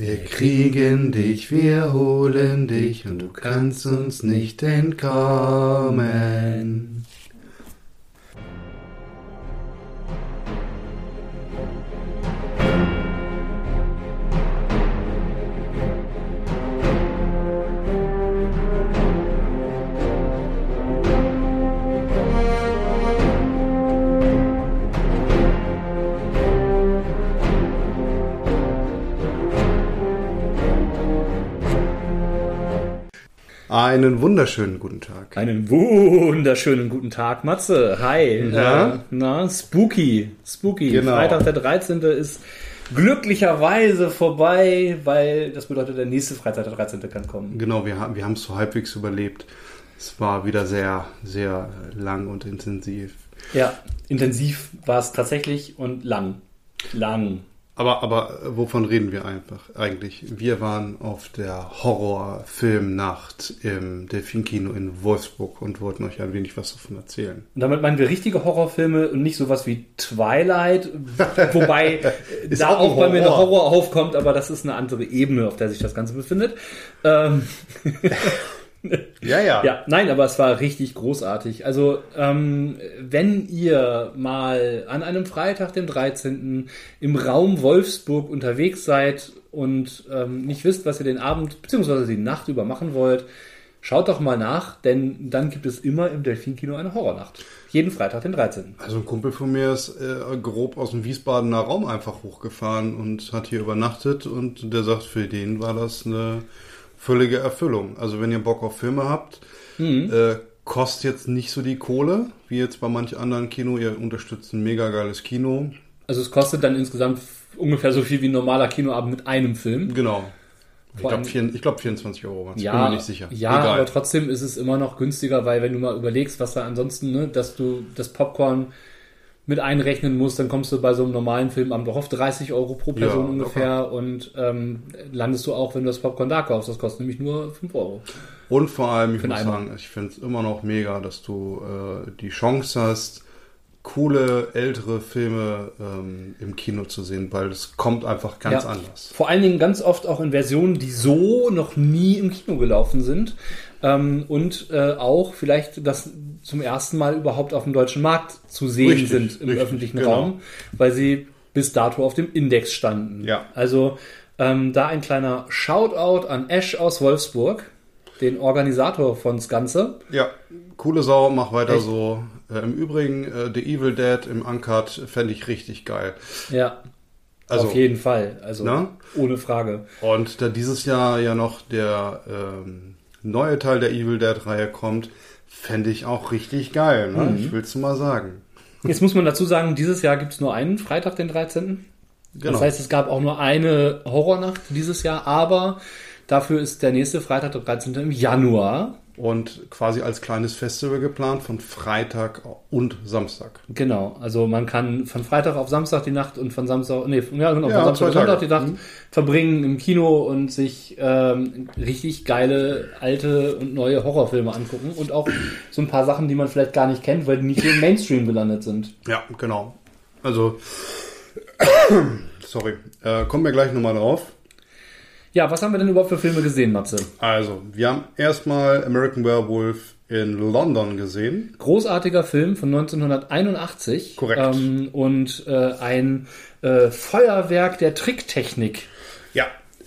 Wir kriegen dich, wir holen dich und du kannst uns nicht entkommen. Einen wunderschönen guten Tag. Einen wunderschönen guten Tag, Matze. Hi. Na? Äh, na, spooky. Spooky. Genau. Freitag der 13. ist glücklicherweise vorbei, weil das bedeutet, der nächste Freitag der 13. kann kommen. Genau, wir haben wir haben es so halbwegs überlebt. Es war wieder sehr, sehr lang und intensiv. Ja, intensiv war es tatsächlich und lang. Lang. Aber, aber äh, wovon reden wir einfach eigentlich? Wir waren auf der Horrorfilmnacht im Delfinkino in Wolfsburg und wollten euch ein wenig was davon erzählen. Und damit meinen wir richtige Horrorfilme und nicht sowas wie Twilight, wobei äh, da auch auch bei mir der Horror. Horror aufkommt, aber das ist eine andere Ebene, auf der sich das Ganze befindet. Ähm, Ja, ja. Ja, nein, aber es war richtig großartig. Also, ähm, wenn ihr mal an einem Freitag, dem 13. im Raum Wolfsburg unterwegs seid und ähm, nicht wisst, was ihr den Abend bzw. die Nacht über machen wollt, schaut doch mal nach, denn dann gibt es immer im Delfinkino eine Horrornacht. Jeden Freitag, den 13. Also ein Kumpel von mir ist äh, grob aus dem Wiesbadener Raum einfach hochgefahren und hat hier übernachtet und der sagt, für den war das eine völlige Erfüllung. Also wenn ihr Bock auf Filme habt, äh, kostet jetzt nicht so die Kohle, wie jetzt bei manch anderen Kino. Ihr unterstützt ein mega geiles Kino. Also es kostet dann insgesamt ungefähr so viel wie ein normaler Kinoabend mit einem Film. Genau. Ich glaube glaub 24 Euro waren es. Ja, Bin mir nicht sicher. Ja, Egal. aber trotzdem ist es immer noch günstiger, weil wenn du mal überlegst, was da ansonsten, ne, dass du das Popcorn mit einrechnen musst, dann kommst du bei so einem normalen Filmabend auch auf 30 Euro pro Person Ja, ungefähr und ähm, landest du auch, wenn du das Popcorn da kaufst. Das kostet nämlich nur 5 Euro. Und vor allem, ich Für muss sagen, ich finde es immer noch mega, dass du äh, die Chance hast, coole ältere Filme ähm, im Kino zu sehen, weil es kommt einfach ganz Ja. anders. Vor allen Dingen ganz oft auch in Versionen, die so noch nie im Kino gelaufen sind. Ähm, und äh, auch vielleicht das zum ersten Mal überhaupt auf dem deutschen Markt zu sehen Richtig, sind im richtig, öffentlichen genau. Raum, weil sie bis dato auf dem Index standen. Ja. Also ähm, da ein kleiner Shoutout an Ash aus Wolfsburg, den Organisator von das Ganze. Ja, coole Sau, mach weiter Echt? so. Äh, Im Übrigen, äh, The Evil Dead im Uncut fände ich richtig geil. Ja, Also, auf jeden Fall. Also Ne? ohne Frage. Und da dieses Jahr ja noch der ähm, neue Teil der Evil Dead-Reihe kommt, fände ich auch richtig geil. Ne? Mhm. Ich will's mal sagen. Jetzt muss man dazu sagen, dieses Jahr gibt es nur einen Freitag, den 13. Genau. Das heißt, es gab auch nur eine Horrornacht dieses Jahr, aber dafür ist der nächste Freitag, der 13. im Januar. Und quasi als kleines Festival geplant von Freitag und Samstag. Genau, also man kann von Freitag auf Samstag die Nacht und von Samstag, nee, ja, genau, Ja, von Samstag auf Sonntag die Nacht Mhm. verbringen im Kino und sich ähm, richtig geile alte und neue Horrorfilme angucken und auch so ein paar Sachen, die man vielleicht gar nicht kennt, weil die nicht im Mainstream gelandet sind. Ja, genau. Also, sorry, äh, kommen wir gleich nochmal drauf. Ja, was haben wir denn überhaupt für Filme gesehen, Matze? Also, wir haben erstmal American Werewolf in London gesehen. Großartiger Film von 1981. Korrekt. Ähm, und äh, ein äh, Feuerwerk der Tricktechnik.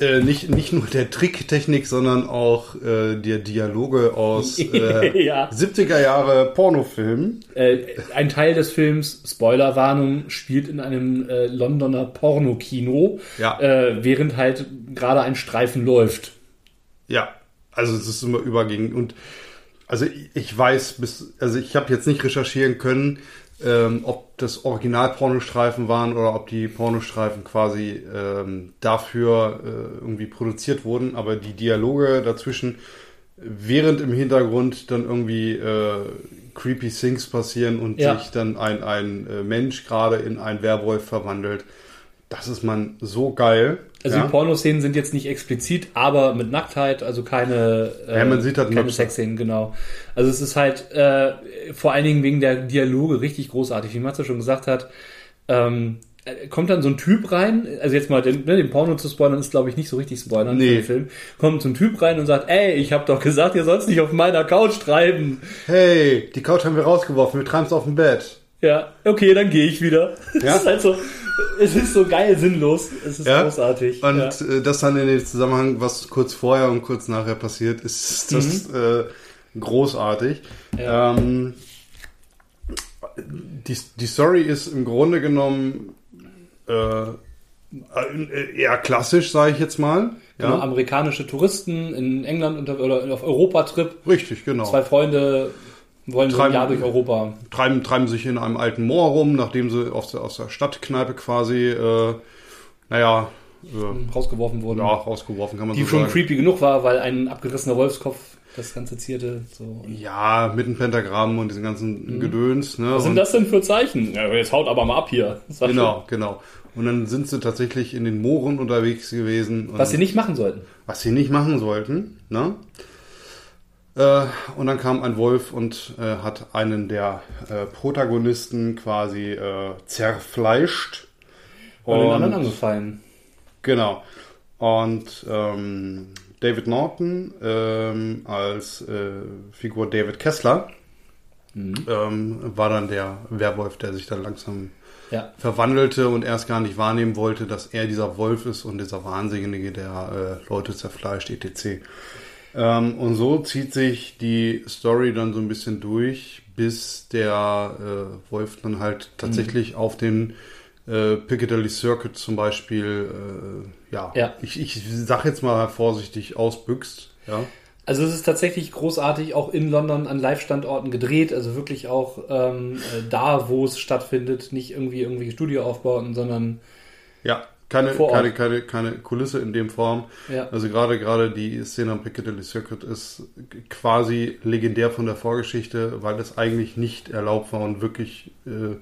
Äh, nicht, nicht nur der Tricktechnik, sondern auch äh, der Dialoge aus äh, Ja. 70er Jahre Pornofilmen. Äh, ein Teil des Films, Spoilerwarnung, spielt in einem äh, Londoner Pornokino, Ja. äh, während halt gerade ein Streifen läuft. Ja, also es ist immer übergehend und also ich- ich weiß bis, also ich habe jetzt nicht recherchieren können, ähm, ob das Original Pornostreifen waren oder ob die Pornostreifen quasi ähm, dafür äh, irgendwie produziert wurden, aber die Dialoge dazwischen, während im Hintergrund dann irgendwie äh, creepy Things passieren und Ja. sich dann ein, ein äh, Mensch gerade in einen Werwolf verwandelt, das ist man so geil. Also ja? die Pornoszenen sind jetzt nicht explizit, aber mit Nacktheit, also keine, äh, Ja, man sieht halt keine. Sexszenen, genau. Also es ist halt äh, vor allen Dingen wegen der Dialoge richtig großartig, wie Matze schon gesagt hat. Ähm, äh, kommt dann so ein Typ rein, also jetzt mal den, ne, den Porno zu spoilern ist glaube ich nicht so richtig spoilern Nee. für den Film. Kommt so ein Typ rein und sagt, ey, ich habe doch gesagt, ihr sollst nicht auf meiner Couch treiben. Hey, die Couch haben wir rausgeworfen, wir treiben es auf dem Bett. Ja, okay, dann gehe ich wieder. Ja? Es ist halt so, es ist so geil sinnlos. Es ist Ja? großartig. Und ja. äh, das dann in dem Zusammenhang, was kurz vorher und kurz nachher passiert, ist das äh, großartig. Ja. Ähm, die, die Story ist im Grunde genommen äh, äh, eher klassisch, sage ich jetzt mal. Genau, amerikanische Touristen in England unter, oder auf Europatrip. richtig, genau. Zwei Freunde wollen so ein Treiben- Jahr durch Europa. Treiben, treiben sich in einem alten Moor rum, nachdem sie aus der, aus der Stadtkneipe quasi, äh, naja, äh, rausgeworfen wurden. ja, rausgeworfen kann man die so schon sagen. creepy genug war, weil ein abgerissener Wolfskopf das Ganze zierte. So. Ja, mit dem Pentagramm und diesem ganzen Gedöns. Ne? Mhm. Was sind das denn für Zeichen? Ja, jetzt haut aber mal ab hier. Das war Genau, genau. Und dann sind sie tatsächlich in den Mooren unterwegs gewesen. Was sie nicht machen sollten. was sie nicht machen sollten. Ne? Äh, und dann kam ein Wolf und äh, hat einen der äh, Protagonisten quasi äh, zerfleischt. Und den Und- anderen angefallen. Genau. Und ähm, David Norton ähm, als äh, Figur David Kessler ähm, war dann der Werwolf, der sich dann langsam Ja. verwandelte und erst gar nicht wahrnehmen wollte, dass er dieser Wolf ist und dieser Wahnsinnige, der äh, Leute zerfleischt, etc. Ähm, und so zieht sich die Story dann so ein bisschen durch, bis der äh, Wolf dann halt tatsächlich auf den äh, Piccadilly Circuit zum Beispiel, äh, ja, Ja. ich, ich sag jetzt mal vorsichtig, ausbüchst. Ja. Also es ist tatsächlich großartig auch in London an Live-Standorten gedreht, also wirklich auch ähm, äh, da, wo es stattfindet, nicht irgendwie irgendwelche Studioaufbauten, sondern Ja, keine, keine, keine, keine Kulisse in dem Form. Ja. Also gerade gerade die Szene am Piccadilly Circuit ist quasi legendär von der Vorgeschichte, weil es eigentlich nicht erlaubt war und wirklich äh,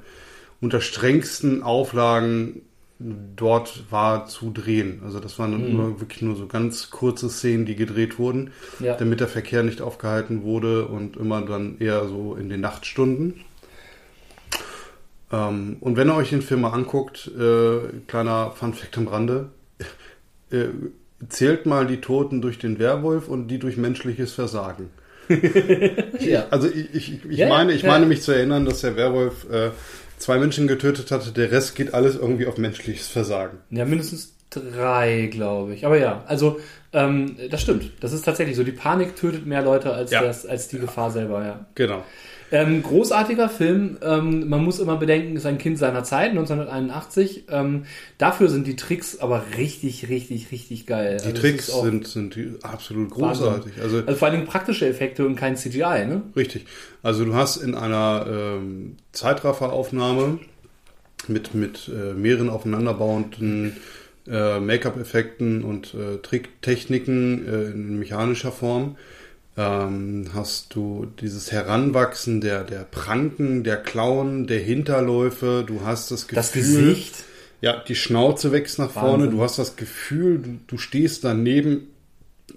unter strengsten Auflagen dort war zu drehen. Also das waren Mhm. nur, wirklich nur so ganz kurze Szenen, die gedreht wurden, Ja. damit der Verkehr nicht aufgehalten wurde und immer dann eher so in den Nachtstunden. Ähm, und wenn ihr euch den Film mal anguckt, äh, kleiner Funfact am Rande, äh, zählt mal die Toten durch den Werwolf und die durch menschliches Versagen. ja. Also ich, ich, ich Ja, meine, ich ja. meine mich zu erinnern, dass der Werwolf äh, zwei Menschen getötet hatte, der Rest geht alles irgendwie auf menschliches Versagen. Ja, mindestens drei, glaube ich. Aber ja, also ähm, das stimmt. Das ist tatsächlich so. Die Panik tötet mehr Leute als, Ja. das, als die Gefahr selber, ja. Genau. Ähm, großartiger Film. Ähm, man muss immer bedenken, ist ein Kind seiner Zeit, 1981. Ähm, dafür sind die Tricks aber richtig, richtig, richtig geil. Die Also Tricks sind, sind absolut großartig. Also Also vor allen Dingen praktische Effekte und kein CGI, ne? Richtig. Also du hast in einer ähm, Zeitrafferaufnahme mit, mit äh, mehreren aufeinanderbauenden äh, Make-up-Effekten und äh, Tricktechniken äh, in mechanischer Form ähm, hast du dieses Heranwachsen der, der Pranken, der Klauen, der Hinterläufe. Du hast das Gefühl, Das Gesicht. ja, die Schnauze wächst nach vorne. Wahnsinn. Du hast das Gefühl, du, du stehst daneben,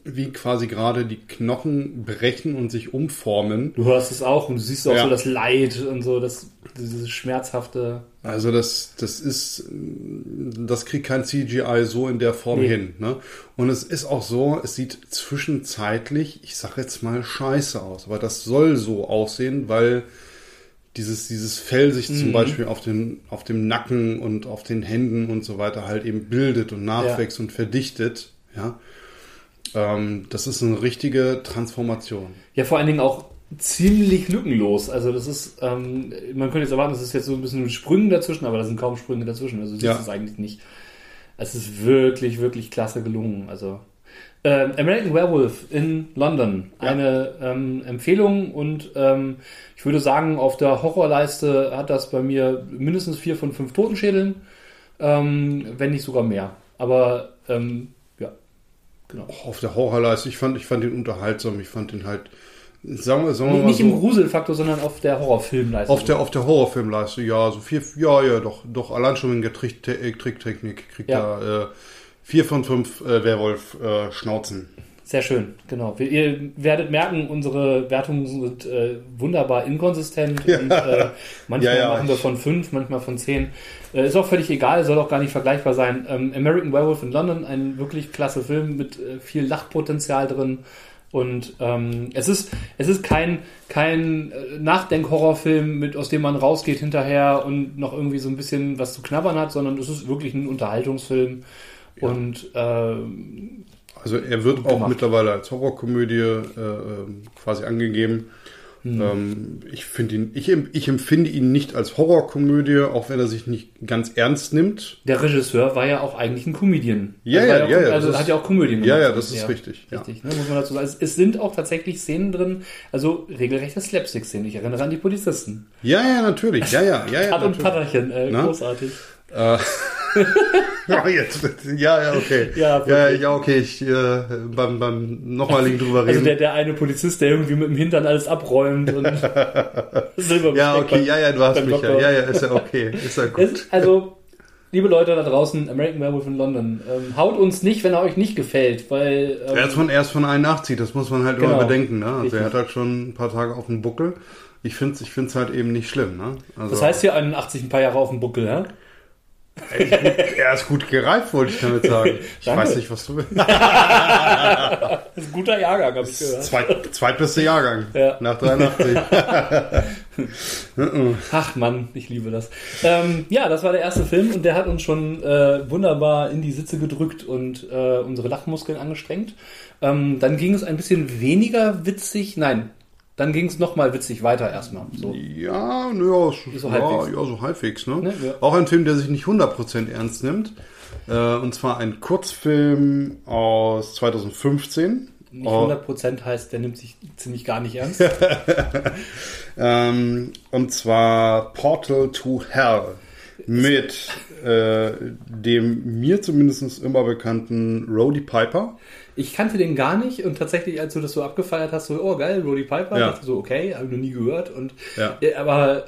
wie quasi gerade die Knochen brechen und sich umformen. Du hörst es auch und du siehst auch Ja. so das Leid und so, das, dieses schmerzhafte. Also das, das ist, das kriegt kein CGI so in der Form Nee. hin. Ne? Und es ist auch so, es sieht zwischenzeitlich, ich sag jetzt mal scheiße aus, aber das soll so aussehen, weil dieses, dieses Fell sich Mhm. zum Beispiel auf, den, auf dem Nacken und auf den Händen und so weiter halt eben bildet und nachwächst und verdichtet. Ja, ähm, das ist eine richtige Transformation. Ja, vor allen Dingen auch ziemlich lückenlos. Also das ist, ähm, man könnte jetzt erwarten, das ist jetzt so ein bisschen Sprünge dazwischen, aber da sind kaum Sprünge dazwischen. Also siehst Ja. es eigentlich nicht. Es ist wirklich, wirklich klasse gelungen. Also ähm, American Werewolf in London. Ja. Eine ähm, Empfehlung und ähm, ich würde sagen, auf der Horrorleiste hat das bei mir mindestens vier von fünf Totenschädeln, ähm, wenn nicht sogar mehr. Aber ähm, ja, genau. Auf der Horrorleiste, ich fand, ich fand ihn unterhaltsam, ich fand ihn halt, sagen wir, sagen wir Nicht so, im Gruselfaktor, sondern auf der Horrorfilmleiste. Auf der, auf der Horrorfilmleiste, ja, so vier, ja, ja, doch, doch, allein schon wegen der Trick, Tricktechnik kriegt Ja. er äh, vier von fünf äh, Werwolf-Schnauzen. Sehr schön, genau. Wir, ihr werdet merken, unsere Wertungen sind äh, wunderbar inkonsistent. Ja. Und, äh, manchmal Ja, machen wir von fünf, manchmal von zehn. Äh, ist auch völlig egal, soll auch gar nicht vergleichbar sein. Ähm, American Werewolf in London, ein wirklich klasse Film mit äh, viel Lachpotenzial drin. Und ähm, es ist es ist kein kein äh, Nachdenk-Horrorfilm, mit aus dem man rausgeht hinterher und noch irgendwie so ein bisschen was zu knabbern hat, sondern es ist wirklich ein Unterhaltungsfilm. Und ähm, Also er wird auch gemacht. mittlerweile als Horrorkomödie äh, ähm, quasi angegeben. Hm. Ähm, ich finde ihn, ich, ich empfinde ihn nicht als Horrorkomödie, auch wenn er sich nicht ganz ernst nimmt. Der Regisseur war ja auch eigentlich ein Comedian. Ja, Also ja, ja, ja, Also hat ja auch Komödien Ja, gemacht. ja, das ist richtig, ja. Richtig, ne, muss man dazu sagen. Es, es sind auch tatsächlich Szenen drin, also regelrechte Slapstick-Szenen. Ich erinnere an die Polizisten. Ja, ja, natürlich. Ja, ja, ja, ja. Tat und. Patterchen, äh, großartig. Äh, ja, jetzt, ja, ja, okay. Ja, ja, ja, okay. Ich äh, beim, beim nochmaligen drüber Also reden. der, der eine Polizist, der irgendwie mit dem Hintern alles abräumt und Silberbesteck ja, okay, ja, ja, du hast mich ja. Ja, ja, ist ja okay. Ist ja gut. Es, also, liebe Leute da draußen, American Werewolf in London, ähm, haut uns nicht, wenn er euch nicht gefällt, weil ähm, Er ist von, er ist von 81, das muss man halt Genau. immer bedenken. Ne? Also er hat halt schon ein paar Tage auf dem Buckel. Ich finde es ich find's halt eben nicht schlimm. Ne? Also, das heißt hier 81 ein paar Jahre auf dem Buckel, ja? Er ist gut gereift, wollte ich damit sagen. Ich Danke. weiß nicht, was du willst. Das ist ein guter Jahrgang, hab ich gehört. Zweit, zweitbeste Jahrgang. Ja. Nach 83. Ach Mann, ich liebe das. Ähm, ja, das war der erste Film und der hat uns schon äh, wunderbar in die Sitze gedrückt und äh, unsere Lachmuskeln angestrengt. Ähm, dann ging es ein bisschen weniger witzig, nein, dann ging es nochmal witzig weiter erstmal. So. ja, nö, ja, So ja, halbwegs. ja, so halbwegs. Ne? Ne, ja. Auch ein Film, der sich nicht 100% ernst nimmt. Äh, und zwar ein Kurzfilm aus 2015. Nicht Oh. 100% heißt, der nimmt sich ziemlich gar nicht ernst. Ähm, und zwar Portal to Hell mit äh, dem mir zumindest immer bekannten Roddy Piper. Ich kannte den gar nicht und tatsächlich, als du das so abgefeiert hast, so, oh geil, Roddy Piper, Ja. so, okay, habe ich noch nie gehört und Ja. Ja, aber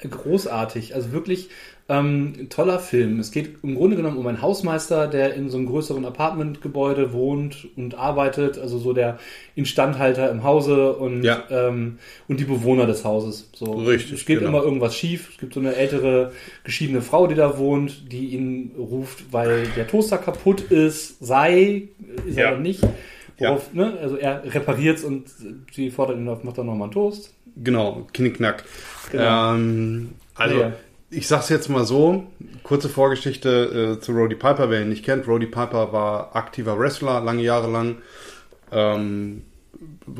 großartig, also wirklich ähm, toller Film. Es geht im Grunde genommen um einen Hausmeister, der in so einem größeren Apartmentgebäude wohnt und arbeitet, also so der Instandhalter im Hause und, Ja. ähm, und die Bewohner des Hauses. So. Richtig, Es geht genau. immer irgendwas schief. Es gibt so eine ältere geschiedene Frau, die da wohnt, die ihn ruft, weil der Toaster kaputt ist, sei, ist Ja. er nicht. Ja. Worauf, ne, also er repariert und sie fordert ihn auf, macht doch nochmal einen Toast. Genau, Knickknack. Genau. Ähm, also, Ja, ja. Ich sag's jetzt mal so: kurze Vorgeschichte äh, zu Roddy Piper, wer ihn nicht kennt. Roddy Piper war aktiver Wrestler, lange Jahre lang. Ähm,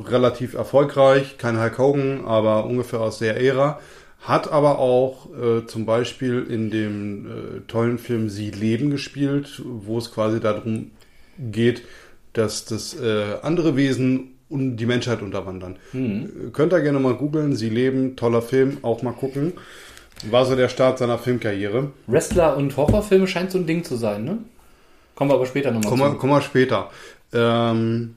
relativ erfolgreich, kein Hulk Hogan, aber ungefähr aus der Ära. Hat aber auch äh, zum Beispiel in dem äh, tollen Film Sie leben gespielt, wo es quasi darum geht, dass das äh, andere Wesen und die Menschheit unterwandern. Äh, Könnt ihr gerne mal googeln, Sie leben, toller Film, auch mal gucken. War so der Start seiner Filmkarriere. Wrestler und Horrorfilme scheint so ein Ding zu sein, ne? Kommen wir aber später nochmal zu. kommen wir später. Ähm,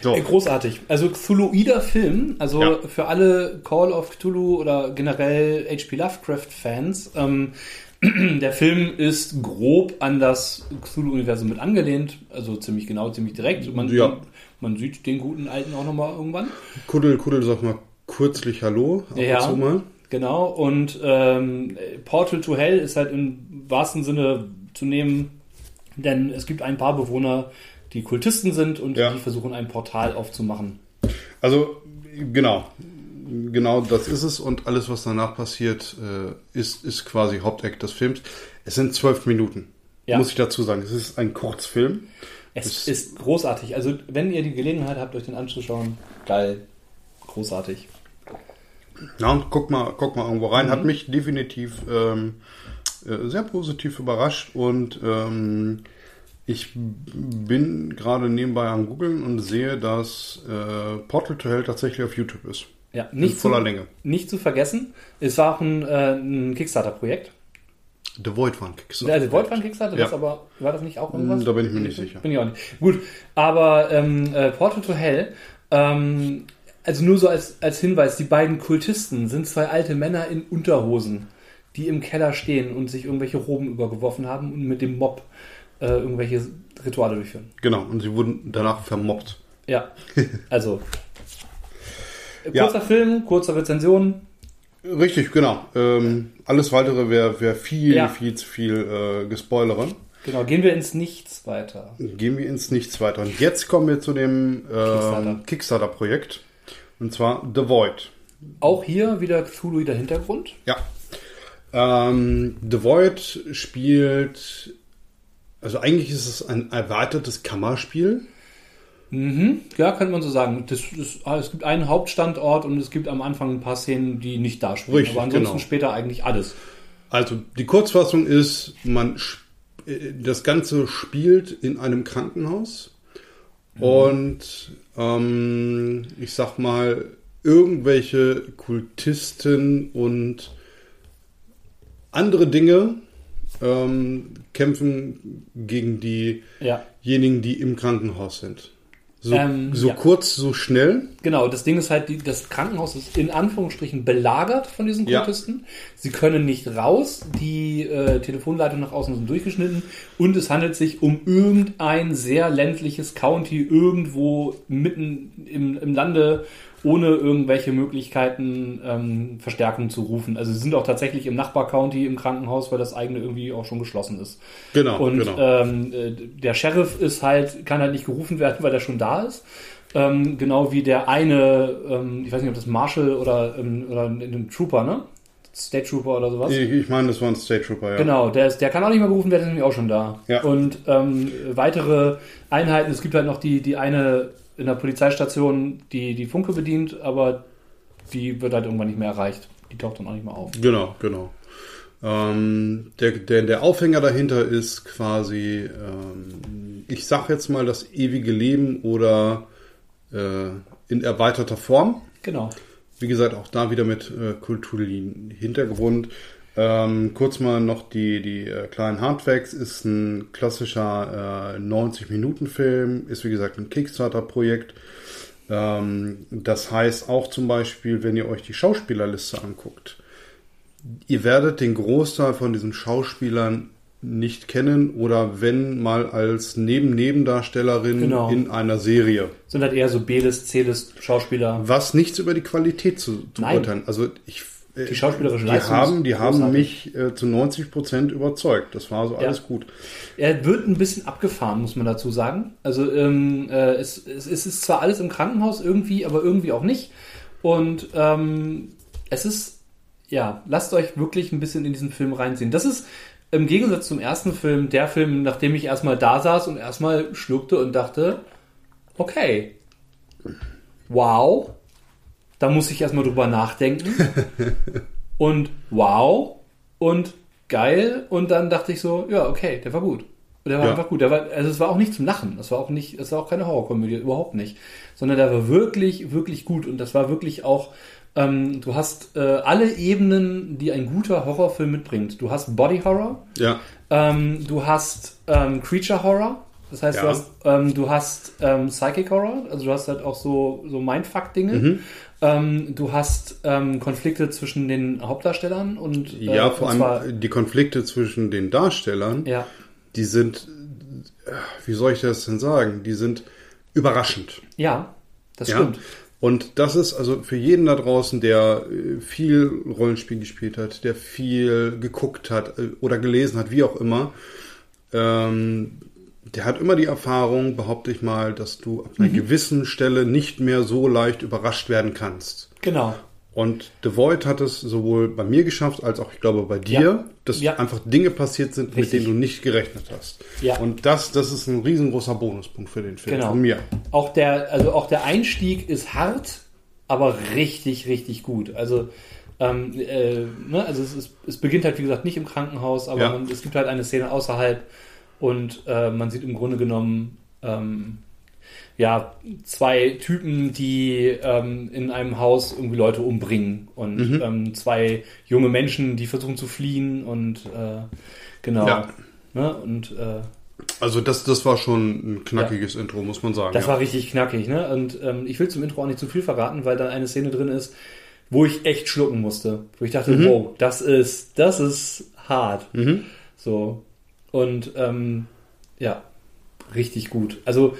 so. Äh, Großartig. Also Cthulhuider Film, also Ja. für alle Call of Cthulhu oder generell HP Lovecraft-Fans, ähm, der Film ist grob an das Cthulhu-Universum mit angelehnt, also ziemlich genau, ziemlich direkt. Man, Ja. man sieht den guten Alten auch nochmal irgendwann. Kuddel, Kuddel, sag mal kürzlich Hallo. Ab Ja. und zu mal. Genau, und ähm, Portal to Hell ist halt im wahrsten Sinne zu nehmen, denn es gibt ein paar Bewohner, die Kultisten sind und Ja. die versuchen ein Portal aufzumachen. Also, genau. Genau das ist es und alles, was danach passiert, äh, ist, ist quasi Haupteck des Films. Es sind zwölf Minuten, Ja. muss ich dazu sagen. Es ist ein Kurzfilm. Es Es- ist großartig. Also, wenn ihr die Gelegenheit habt, euch den anzuschauen, geil. Großartig. Ja, guck mal, guck mal irgendwo rein. Mhm. Hat mich definitiv ähm, äh, sehr positiv überrascht und ähm, ich bin gerade nebenbei am googeln und sehe, dass äh, Portal to Hell tatsächlich auf YouTube ist. Ja, nicht voller zu, Länge. Nicht zu vergessen, es war auch ein, äh, ein Kickstarter-Projekt. The Void war ein Kickstarter. Ja, das wollte man Kickstarter, Ja. das aber, war das nicht auch irgendwas? Da bin ich mir nicht sicher. Bin ich auch nicht. Gut, aber ähm, äh, Portal to Hell, ähm, also nur so als, als Hinweis, die beiden Kultisten sind zwei alte Männer in Unterhosen, die im Keller stehen und sich irgendwelche Roben übergeworfen haben und mit dem Mob äh, irgendwelche Rituale durchführen. Genau, und sie wurden danach vermobbt. Ja, also. Ja. Kurzer Film, kurze Rezension. Richtig, genau. Ähm, alles weitere wäre wär viel, Ja. viel zu viel äh, gespoilere. Genau, gehen wir ins Nichts weiter. Gehen wir ins Nichts weiter. Und jetzt kommen wir zu dem ähm, Kickstarter-Projekt. Und zwar The Void. Auch hier wieder Cthulhu der Hintergrund. Ja. Ähm, The Void spielt. Also eigentlich ist es ein erweitertes Kammerspiel. Mhm. Ja, könnte man so sagen. Das, das, ah, es gibt einen Hauptstandort und es gibt am Anfang ein paar Szenen, die nicht da spielen. Richtig, Aber ansonsten genau. später eigentlich alles. Also die Kurzfassung ist, man äh, das Ganze spielt in einem Krankenhaus und ähm, ich sag mal irgendwelche Kultisten und andere Dinge ähm, kämpfen gegen Ja. diejenigen, die im Krankenhaus sind. So, Ähm, so ja. kurz, so schnell. Genau, das Ding ist halt, die, das Krankenhaus ist in Anführungsstrichen belagert von diesen Ja. Kultisten. Sie können nicht raus, die äh, Telefonleitungen nach außen sind durchgeschnitten und es handelt sich um irgendein sehr ländliches County irgendwo mitten im, im Lande ohne irgendwelche Möglichkeiten ähm, Verstärkung zu rufen. Also sie sind auch tatsächlich im Nachbar-County im Krankenhaus, weil das eigene irgendwie auch schon geschlossen ist. Genau, Und genau. ähm, äh, der Sheriff ist halt, kann halt nicht gerufen werden, weil er schon da ist. Ähm, genau wie der eine, ähm, ich weiß nicht, ob das Marshall oder, ähm, oder ein Trooper, ne? State Trooper oder sowas. ich, ich meine, das war ein State Trooper, ja. Genau, der, ist, der kann auch nicht mehr gerufen werden, der ist nämlich auch schon da. Ja. Und ähm, weitere Einheiten, es gibt halt noch die, die eine in der Polizeistation, die die Funke bedient, aber die wird halt irgendwann nicht mehr erreicht. Die taucht dann auch nicht mehr auf. Genau, genau. Ähm, der, der, der Aufhänger dahinter ist quasi, ähm, ich sag jetzt mal das ewige Leben oder äh, in erweiterter Form. Genau. Wie gesagt, auch da wieder mit äh, kulturellen Hintergrund. Ähm, kurz mal noch die, die äh, kleinen Hardfacts. Ist ein klassischer äh, 90-Minuten-Film. Ist wie gesagt ein Kickstarter-Projekt. Ähm, das heißt auch zum Beispiel, wenn ihr euch die Schauspielerliste anguckt, ihr werdet den Großteil von diesen Schauspielern nicht kennen oder wenn mal als Neben-Nebendarstellerin Genau. in einer Serie. Sind halt eher so B-List, C-List Schauspieler. Was nichts über die Qualität zu, zu urteilen. Also ich Die schauspielerische die Leistung haben, die haben mich äh, zu 90 Prozent überzeugt. Das war so alles gut. Er wird ein bisschen abgefahren, muss man dazu sagen. Also ähm, äh, es, es, es ist zwar alles im Krankenhaus irgendwie, aber irgendwie auch nicht. Und ähm, es ist, ja, lasst euch wirklich ein bisschen in diesen Film reinziehen. Das ist im Gegensatz zum ersten Film der Film, nachdem ich erstmal da saß und erstmal schluckte und dachte, okay, wow, da muss ich erstmal drüber nachdenken. und wow und geil. Und dann dachte ich so, ja, okay, der war gut. Der war Ja. einfach gut. Der war, also es war auch nicht zum Lachen. Das war auch nicht, es war auch keine Horrorkomödie, überhaupt nicht. Sondern der war wirklich, wirklich gut. Und das war wirklich auch, ähm, du hast äh, alle Ebenen, die ein guter Horrorfilm mitbringt. Du hast Body Horror, Ja, ähm, du hast ähm, Creature Horror. Das heißt, Ja. du hast, ähm, du hast ähm, Psychic Horror, also du hast halt auch so, so Mindfuck-Dinge. Mhm. Ähm, du hast ähm, Konflikte zwischen den Hauptdarstellern und äh, ja vor und allem die Konflikte zwischen den Darstellern, ja, die sind, wie soll ich das denn sagen, die sind überraschend. ja, das Ja? stimmt. Und das ist also für jeden da draußen, der äh, viel Rollenspiel gespielt hat, der viel geguckt hat äh, oder gelesen hat, wie auch immer, ähm, der hat immer die Erfahrung, behaupte ich mal, dass du ab einer Mhm. gewissen Stelle nicht mehr so leicht überrascht werden kannst. Genau. Und The Void hat es sowohl bei mir geschafft, als auch, ich glaube, bei dir, Ja. dass Ja. einfach Dinge passiert sind, mit Richtig. denen du nicht gerechnet hast. Ja. Und das, das ist ein riesengroßer Bonuspunkt für den Film Genau. von mir. Auch der, also auch der Einstieg ist hart, aber richtig, richtig gut. Also, ähm, äh, ne, also es, ist, es beginnt halt, wie gesagt, nicht im Krankenhaus, aber Ja. man, es gibt halt eine Szene außerhalb und äh, man sieht im Grunde genommen ähm, ja, zwei Typen, die ähm, in einem Haus irgendwie Leute umbringen und Mhm. ähm, zwei junge Menschen, die versuchen zu fliehen und äh, genau. Ja. Ne? Und äh, Also das, das war schon ein knackiges Intro, muss man sagen. das ja. war richtig knackig, ne? Und ähm, ich will zum Intro auch nicht zu viel verraten, weil da eine Szene drin ist, wo ich echt schlucken musste. Wo ich dachte, Mhm. wow, das ist, das ist hart. So. Und ähm, ja, richtig gut. Also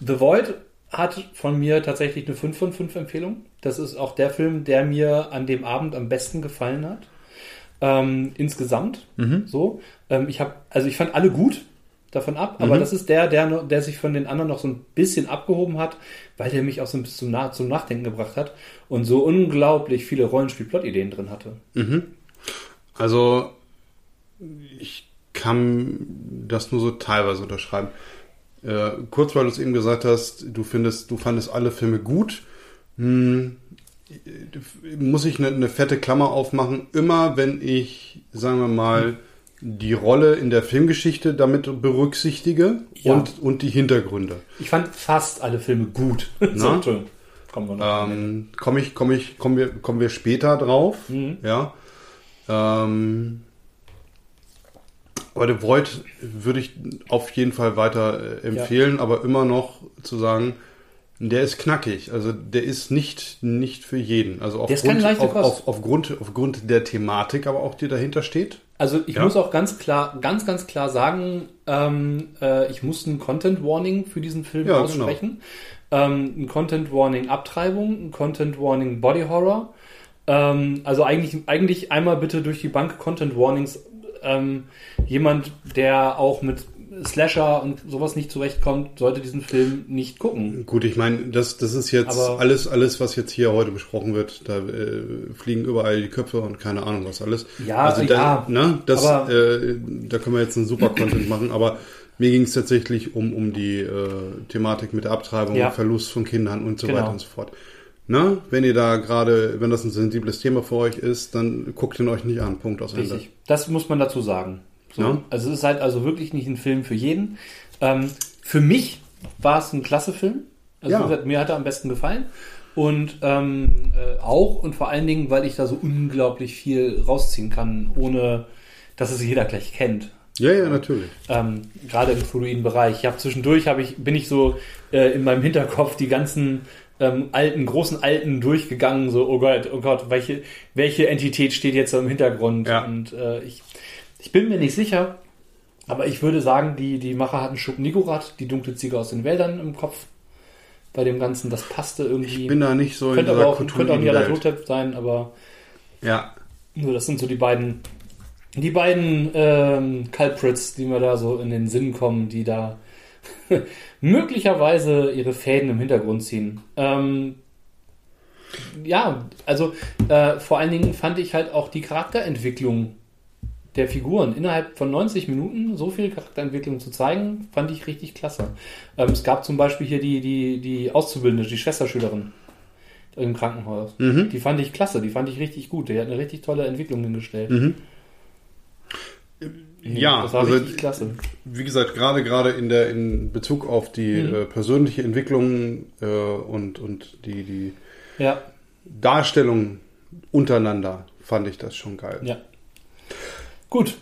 The Void hat von mir tatsächlich eine 5 von 5 Empfehlung. Das ist auch der Film, der mir an dem Abend am besten gefallen hat. Ähm, insgesamt. So. Ähm, ich habe, also ich fand alle gut davon ab, aber das ist der, der, der sich von den anderen noch so ein bisschen abgehoben hat, weil der mich auch so ein bisschen zum, zum Nachdenken gebracht hat und so unglaublich viele Rollenspiel-Plot-Ideen drin hatte. Also, ich kann das nur so teilweise unterschreiben. Äh, kurz, weil du es eben gesagt hast, du findest, du fandest alle Filme gut. Hm, muss ich eine, eine fette Klammer aufmachen. Immer wenn ich, sagen wir mal, die Rolle in der Filmgeschichte damit berücksichtige Ja. und, und die Hintergründe. Ich fand fast alle Filme gut. Na? Entschuldigung. Kommen wir noch. Ähm, komme ich, komme ich, kommen wir, kommen wir später drauf. Mhm. Ja. Ähm, aber The Void würde ich auf jeden Fall weiter äh, empfehlen, aber immer noch zu sagen, der ist knackig. Also der ist nicht, nicht für jeden. Also aufgrund, auf, auf, aufgrund, aufgrund der Thematik, aber auch die dahinter steht. Also ich Ja. muss auch ganz klar, ganz, ganz klar sagen, ähm, äh, ich muss ein Content Warning für diesen Film Ja, aussprechen. Ähm, ein Content Warning Abtreibung, ein Content Warning Body Horror. Ähm, also eigentlich, eigentlich einmal bitte durch die Bank Content Warnings. Ähm, jemand, der auch mit Slasher und sowas nicht zurechtkommt, sollte diesen Film nicht gucken. Gut, ich meine, das, das ist jetzt Aber- alles, alles, was jetzt hier heute besprochen wird. Da äh, fliegen überall die Köpfe und keine Ahnung was alles. Ja, also da, ja, Ne, das, äh, da können wir jetzt einen super Content machen, aber mir ging es tatsächlich um, um die äh, Thematik mit der Abtreibung, Ja. Verlust von Kindern und so Genau. weiter und so fort. Ne? Wenn ihr da gerade, wenn das ein sensibles Thema für euch ist, dann guckt ihn euch nicht an. Punkt aus Ende. Richtig. Das muss man dazu sagen. So. Ja. Also es ist halt also wirklich nicht ein Film für jeden. Ähm, für mich war es ein klasse Film. Also Ja. gesagt, mir hat er am besten gefallen. Und ähm, äh, auch und vor allen Dingen, weil ich da so unglaublich viel rausziehen kann, ohne dass es jeder gleich kennt. Ja, ja, natürlich. Ähm, gerade im Fluiden-Bereich. Ich habe zwischendurch habe ich bin ich so äh, in meinem Hinterkopf die ganzen ähm, alten großen alten durchgegangen. So oh Gott, oh Gott, welche welche Entität steht jetzt im Hintergrund? Ja. Und äh, ich ich bin mir nicht sicher, aber ich würde sagen, die die Macher hatten Schub Nigorat, die dunkle Ziege aus den Wäldern im Kopf. Bei dem Ganzen, das passte irgendwie. Ich bin da nicht so in könnte dieser aber auch, könnte auch. Nyarlathotep sein, aber Ja, so, das sind so die beiden, die beiden ähm, Culprits, die mir da so in den Sinn kommen, die da möglicherweise ihre Fäden im Hintergrund ziehen. Ähm, ja, also äh, vor allen Dingen fand ich halt auch die Charakterentwicklung der Figuren innerhalb von 90 Minuten so viel Charakterentwicklung zu zeigen, fand ich richtig klasse. Ähm, es gab zum Beispiel hier die, die, die Auszubildende, die Schwesterschülerin im Krankenhaus. Mhm. Die fand ich klasse, die fand ich richtig gut. Die hat eine richtig tolle Entwicklung hingestellt. Mhm. Ja, das war also richtig klasse. wie gesagt, gerade gerade in der in Bezug auf die Mhm. äh, persönliche Entwicklung äh, und und die die Ja, Darstellung untereinander fand ich das schon geil. ja. Gut,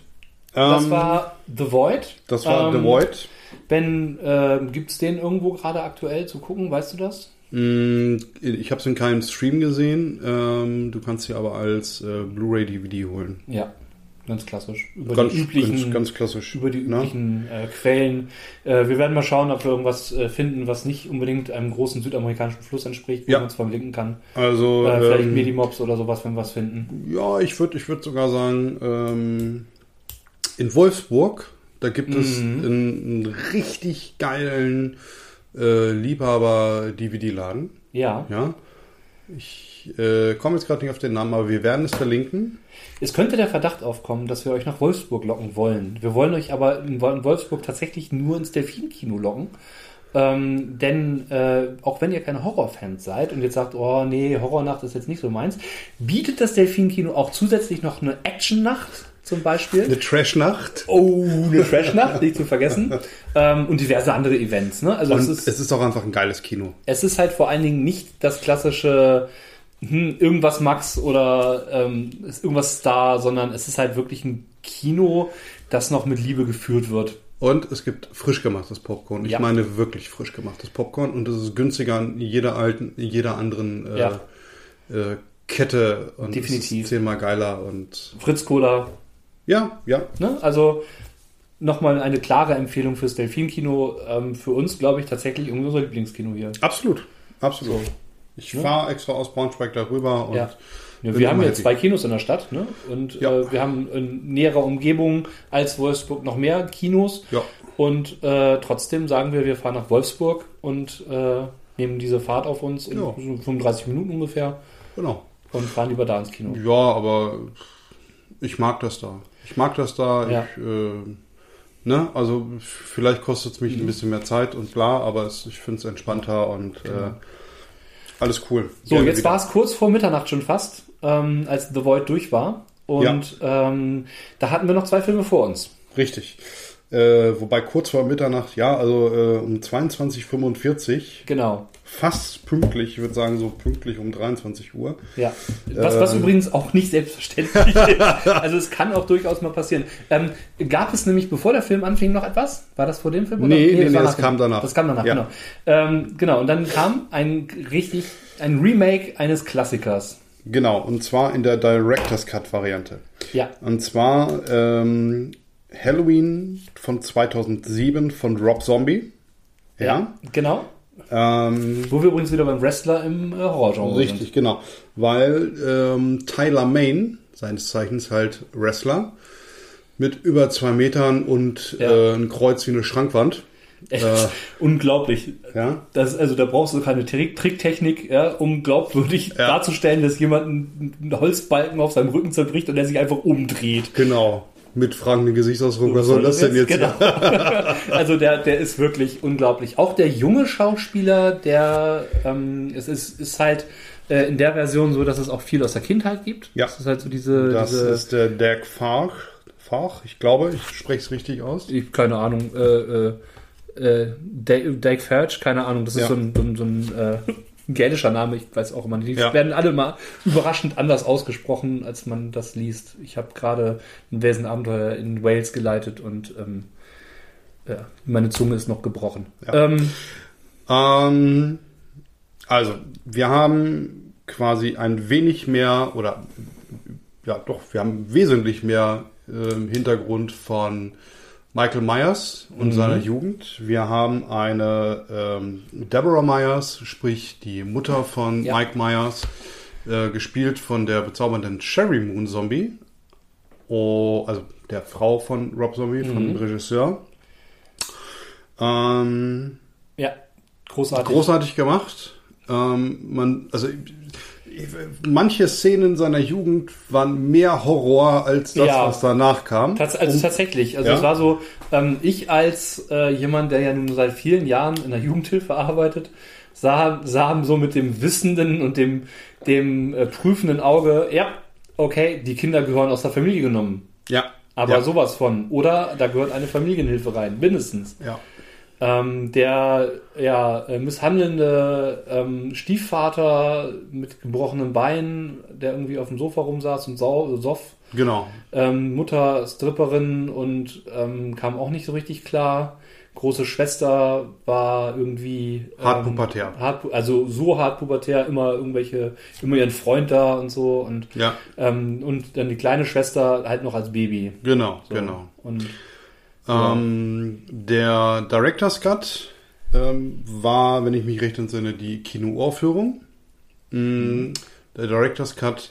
das Ähm, war The Void. das war ähm, The Void. Ben, äh, gibt es den irgendwo gerade aktuell zu gucken? Weißt du das? Mm, Ich habe es in keinem Stream gesehen. Ähm, du kannst sie aber als äh, Blu-ray DVD holen. Ja, ganz klassisch. Über Ganz, die üblichen, ganz, ganz klassisch. über die ne? üblichen äh, Quellen. Äh, wir werden mal schauen, ob wir irgendwas äh, finden, was nicht unbedingt einem großen südamerikanischen Fluss entspricht, wo Ja. man es verlinken kann. Also Äh, vielleicht ähm, Medimobs oder sowas, wenn wir was finden. ja, ich würde ich würd sogar sagen, ähm, in Wolfsburg, da gibt es Mhm. einen, einen richtig geilen äh, Liebhaber-DVD-Laden. Ja. Ja. Ich äh, komme jetzt gerade nicht auf den Namen, aber wir werden es verlinken. Es könnte der Verdacht aufkommen, dass wir euch nach Wolfsburg locken wollen. Wir wollen euch aber in Wol- in Wolfsburg tatsächlich nur ins Delfinkino locken. Ähm, denn äh, auch wenn ihr keine Horrorfans seid und jetzt sagt, oh nee, Horrornacht ist jetzt nicht so meins, bietet das Delfinkino auch zusätzlich noch eine Actionnacht zum Beispiel. Eine Trash-Nacht. Oh, eine Trashnacht, nicht zu vergessen. Ähm, und diverse andere Events. Ne? Also Und es es ist, ist, auch einfach ein geiles Kino. es ist halt vor allen Dingen nicht das klassische hm, irgendwas Max oder ähm, ist irgendwas Star, sondern es ist halt wirklich ein Kino, das noch mit Liebe geführt wird. Und es gibt frisch gemachtes Popcorn. Ich Ja. meine wirklich frisch gemachtes Popcorn. Und es ist günstiger an jeder alten, jeder anderen äh, Ja. äh, Kette. Und Definitiv. Es ist zehnmal geiler. Und Fritz Cola, ja, ja. ne? Also nochmal eine klare Empfehlung fürs Delfin-Kino. Ähm, für uns, glaube ich, tatsächlich unser Lieblingskino hier. Absolut, absolut. Ich Ja. fahre extra aus Braunschweig darüber und Ja. Ja, wir haben happy. zwei Kinos in der Stadt, ne? Und Ja. äh, wir haben in näherer Umgebung als Wolfsburg noch mehr Kinos. Ja. Und äh, trotzdem sagen wir, wir fahren nach Wolfsburg und äh, nehmen diese Fahrt auf uns in Ja. so 35 Minuten ungefähr genau. und fahren lieber da ins Kino. Ja, aber ich mag das da. Ich mag das da. Ja. Ich, äh, ne? Also vielleicht kostet es mich ein bisschen mehr Zeit und bla, aber es, ich finde es entspannter und äh, alles cool. So, Gerne jetzt war es kurz vor Mitternacht schon fast, ähm, als The Void durch war. Und ähm, da hatten wir noch zwei Filme vor uns. Richtig. Äh, wobei kurz vor Mitternacht, ja, also äh, um 22.45 Genau. Fast pünktlich, ich würde sagen so pünktlich um 23 Uhr. Ja. Was, was Ähm. übrigens auch nicht selbstverständlich ist. Also es kann auch durchaus mal passieren. Ähm, gab es nämlich, bevor der Film anfing, noch etwas? War das vor dem Film? Nee, nee, nee, war das kam danach. Das kam danach, Ja. genau. Ähm, genau, und dann kam ein richtig, ein Remake eines Klassikers. Genau, und zwar in der Director's Cut Variante. Ja. Und zwar ähm, Halloween von 2007 von Rob Zombie. Ja. Genau. Ähm, Wo wir übrigens wieder beim Wrestler im äh, Horrorgenre richtig, genau. Weil ähm, Tyler Main, seines Zeichens halt Wrestler, mit über zwei Metern und Ja. äh, ein Kreuz wie eine Schrankwand. sind. Äh. Unglaublich. Ja. Das, also da brauchst du keine Trick Tricktechnik, ja, um glaubwürdig Ja. darzustellen, dass jemand einen einen Holzbalken auf seinem Rücken zerbricht und er sich einfach umdreht. Genau. Mit fragenden Gesichtsausdruck. Was soll das denn jetzt? Genau. also der, der ist wirklich unglaublich. Auch der junge Schauspieler, der ähm, es ist, ist halt äh, in der Version so, dass es auch viel aus der Kindheit gibt. Ja. Das ist halt so diese, Das diese ist der Dirk Fach. Fach, ich glaube, ich spreche es richtig aus. ich, keine Ahnung, äh, äh, äh, Dave Ferch, keine Ahnung, das ist Ja. so ein, so ein, so ein äh, gälischer Name, ich weiß auch immer nicht. Die Ja. werden alle mal überraschend anders ausgesprochen, als man das liest. Ich habe gerade ein Wesen-Abenteuer in Wales geleitet und ähm, ja, meine Zunge ist noch gebrochen. Ja. Ähm, Ähm, also, wir haben quasi ein wenig mehr oder ja doch, wir haben wesentlich mehr äh, Hintergrund von Michael Myers und Mhm. seiner Jugend. Wir haben eine ähm, Deborah Myers, sprich die Mutter von Ja. Mike Myers, äh, gespielt von der bezaubernden Sherry Moon Zombie. Oh, also der Frau von Rob Zombie, Mhm. vom Regisseur. Ähm, ja, großartig. großartig gemacht. Ähm, man, also manche Szenen seiner Jugend waren mehr Horror als das, Ja. was danach kam. Tats also tatsächlich. Also Ja. es war so, ähm, ich als äh, jemand, der ja nun seit vielen Jahren in der Jugendhilfe arbeitet, sah, sah so mit dem wissenden und dem, dem äh, prüfenden Auge, ja, okay, die Kinder gehören aus der Familie genommen. Ja. Aber ja. sowas von. Oder da gehört eine Familienhilfe rein, mindestens. Ja. Ähm, der ja, äh, misshandelnde ähm, Stiefvater mit gebrochenen Beinen, der irgendwie auf dem Sofa rumsaß und sau soff. Genau. Ähm, Mutter Stripperin und ähm, kam auch nicht so richtig klar. Große Schwester war irgendwie Hart ähm, pubertär. hart, also so hart pubertär, immer irgendwelche, immer ihren Freund da und so und Ja. ähm, und dann die kleine Schwester halt noch als Baby. Genau. So. Genau. Und Ähm, der Director's Cut ähm, war, wenn ich mich recht entsinne, die Kinoaufführung. Mm, Der Director's Cut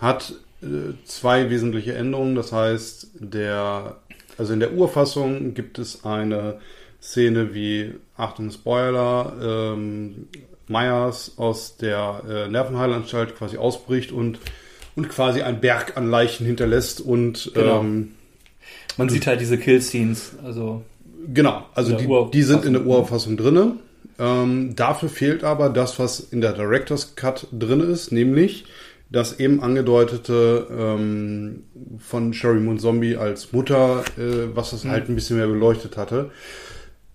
hat äh, zwei wesentliche Änderungen. Das heißt, der, also in der Urfassung gibt es eine Szene wie, Achtung Spoiler, ähm, Myers aus der äh, Nervenheilanstalt quasi ausbricht und, und quasi einen Berg an Leichen hinterlässt und Genau. ähm, man sieht halt diese Kill-Scenes. Also Genau, also die, die sind in der Fassung. Urfassung drinne. Ähm, dafür fehlt aber das, was in der Director's Cut drin ist, nämlich das eben angedeutete ähm, von Sherry Moon Zombie als Mutter, äh, was Mhm. das halt ein bisschen mehr beleuchtet hatte.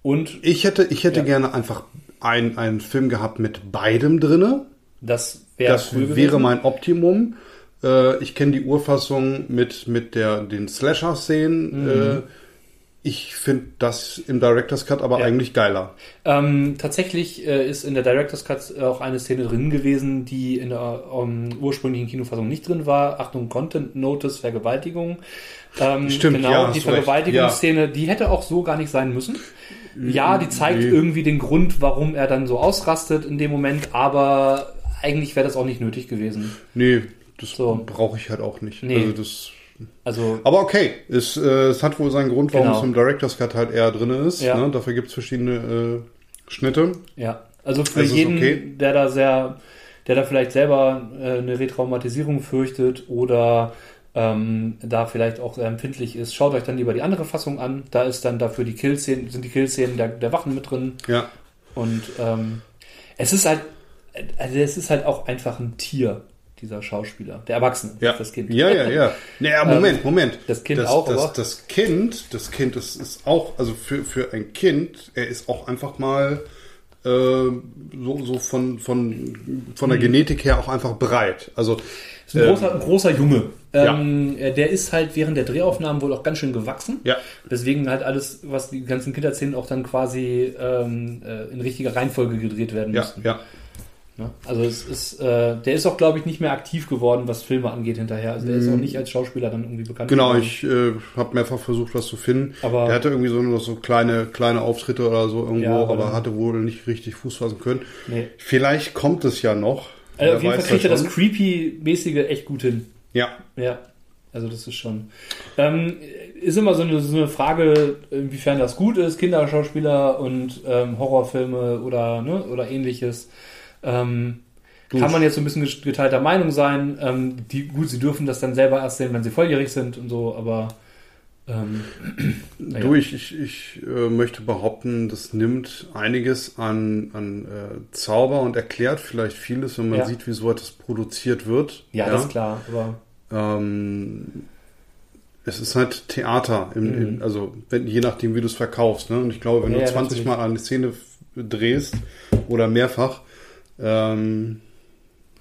und Ich hätte, ich hätte Ja. gerne einfach ein, einen Film gehabt mit beidem drinne. das wäre Das cool wäre gewesen. mein Optimum. Äh, ich kenne die Urfassung mit, mit der, den Slasher-Szenen. Mhm. Äh, Ich finde das im Director's Cut aber Ja. eigentlich geiler. Ähm, tatsächlich äh, ist in der Director's Cut auch eine Szene drin gewesen, die in der ähm, ursprünglichen Kinofassung nicht drin war. Achtung, Content Notice, Vergewaltigung. Ähm, Stimmt, genau, ja, die. Vergewaltigungsszene, die hätte auch so gar nicht sein müssen. Ja, die zeigt Nee. irgendwie den Grund, warum er dann so ausrastet in dem Moment, aber eigentlich wäre das auch nicht nötig gewesen. Nee, das So. brauche ich halt auch nicht. Nee. Also das, Also, aber okay, es, äh, es hat wohl seinen Grund, warum Genau. es im Director's Cut halt eher drin ist. Ja. Ne? Dafür gibt es verschiedene äh, Schnitte. ja. Also für Es ist jeden, okay. der da sehr, der da vielleicht selber äh, eine Retraumatisierung fürchtet oder ähm, da vielleicht auch sehr empfindlich ist, schaut euch dann lieber die andere Fassung an. Da ist dann dafür die Killszenen, sind die Killszenen der, der Wachen mit drin. Ja. Und ähm, es ist halt, also es ist halt auch einfach ein Tier, dieser Schauspieler, der Erwachsene, Ja. das Kind. Ja, ja, ja. Naja, Moment, Moment. das Kind das, auch, das, das Kind, das Kind ist, ist auch, also für, für ein Kind, er ist auch einfach mal äh, so, so von, von, von Mhm. der Genetik her auch einfach breit. Also Ist ein großer, ein großer Junge. Ja. Ähm, äh, Der ist halt während der Drehaufnahmen wohl auch ganz schön gewachsen. Ja. Deswegen halt alles, was die ganzen Kinderszenen auch dann quasi ähm, äh, in richtiger Reihenfolge gedreht werden ja, mussten. ja. Ne? Also es ist, äh, der ist auch, glaube ich, nicht mehr aktiv geworden, was Filme angeht hinterher. Also der ist auch nicht als Schauspieler dann irgendwie bekannt. Mhm. Genau, geworden. ich äh, habe mehrfach versucht, was zu finden. Aber- er hatte irgendwie so noch so kleine, kleine Auftritte oder so irgendwo, Ja, aber aber hatte wohl nicht richtig Fuß fassen können. Nee. Vielleicht kommt es ja noch. Also auf jeden Fall kriegt er das. Creepy-mäßige echt gut hin. Ja, Ja, also das ist schon. Ähm, ist immer so eine, so eine Frage, inwiefern das gut ist, Kinderschauspieler und ähm, Horrorfilme oder, ne, oder ähnliches. Ähm, kann man jetzt so ein bisschen geteilter Meinung sein. Ähm, die, gut, sie dürfen das dann selber erst sehen, wenn sie volljährig sind und so, aber ähm, naja. Du, ich, ich, ich äh, möchte behaupten, das nimmt einiges an, an äh, Zauber und erklärt vielleicht vieles, wenn man Ja. sieht, wie so etwas produziert wird. ja, das ist klar, aber Ähm, es ist halt Theater, im, Mhm. im, also wenn, je nachdem, wie du es verkaufst. Ne? Und ich glaube, wenn Ja, du ja, 20 natürlich. Mal eine Szene drehst oder mehrfach, ähm,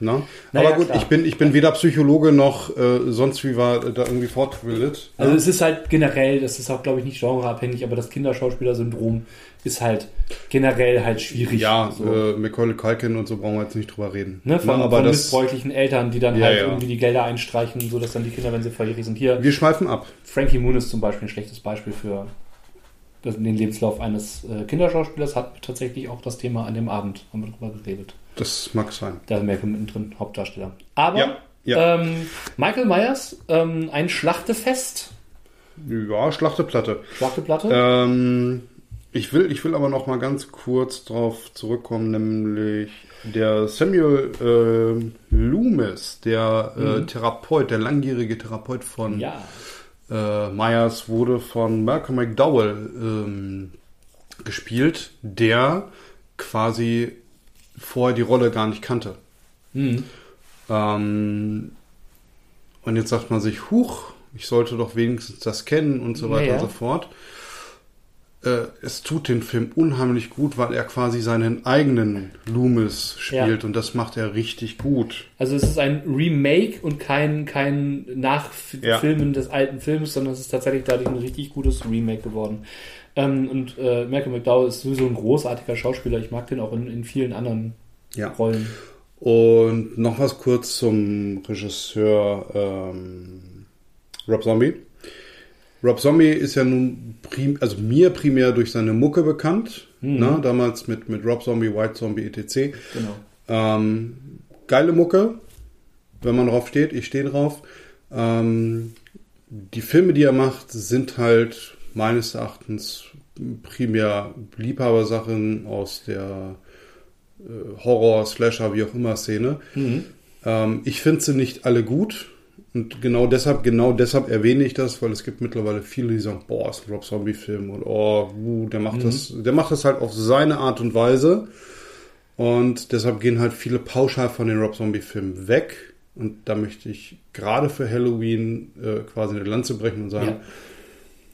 na? Naja, Aber gut, klar. ich bin, ich bin weder Psychologe noch äh, sonst wie war da irgendwie fortgebildet. Also es ist halt generell, das ist auch glaube ich nicht genreabhängig, aber das Kinderschauspieler-Syndrom ist halt generell halt schwierig. Ja, so. äh, Macaulay Culkin und so brauchen wir jetzt nicht drüber reden. Ne, von, Na, aber von das, missbräuchlichen Eltern, die dann Ja, halt ja. irgendwie die Gelder einstreichen, so dass dann die Kinder, wenn sie volljährig sind, hier. wir schweifen ab. Frankie Moon ist zum Beispiel ein schlechtes Beispiel für den Lebenslauf eines äh, Kinderschauspielers. Hat tatsächlich auch das Thema an dem Abend, haben wir drüber geredet. Das mag sein. Da ist Malcolm mittendrin, Hauptdarsteller. Aber Ja, ja. Ähm, Michael Myers, ähm, ein Schlachtefest, Ja, Schlachteplatte. Schlachteplatte. Ähm, ich, will, ich will aber noch mal ganz kurz drauf zurückkommen, nämlich der Samuel äh, Loomis, der äh, Therapeut, der langjährige Therapeut von Mhm. ja, äh, Myers, wurde von Malcolm McDowell ähm, gespielt, der quasi vorher die Rolle gar nicht kannte. Mhm. Ähm, und jetzt sagt man sich, huch, ich sollte doch wenigstens das kennen und so weiter Ja, ja. und so fort. Äh, es tut den Film unheimlich gut, weil er quasi seinen eigenen Loomis spielt Ja. und das macht er richtig gut. Also es ist ein Remake und kein, kein Nachfilmen des alten Films, sondern es ist tatsächlich dadurch ein richtig gutes Remake geworden. Ähm, und äh, Malcolm McDowell ist sowieso ein großartiger Schauspieler. Ich mag den auch in, in vielen anderen Ja. Rollen. Und noch was kurz zum Regisseur ähm, Rob Zombie. Rob Zombie ist ja nun prim, also mir primär durch seine Mucke bekannt. Ne? Damals mit, mit Rob Zombie, White Zombie, etc. Genau. Ähm, geile Mucke, wenn man drauf steht. Ich stehe drauf. Ähm, die Filme, die er macht, sind halt meines Erachtens primär Liebhabersachen aus der äh, Horror, Slasher, wie auch immer Szene. Ähm, ich finde sie nicht alle gut. Und genau deshalb, genau deshalb erwähne ich das, weil es gibt mittlerweile viele, die sagen, boah, ist ein Rob Zombie-Film und oh, uh, der macht das, der macht das halt auf seine Art und Weise. Und deshalb gehen halt viele pauschal von den Rob Zombie-Filmen weg. Und da möchte ich gerade für Halloween äh, quasi eine Lanze brechen und sagen,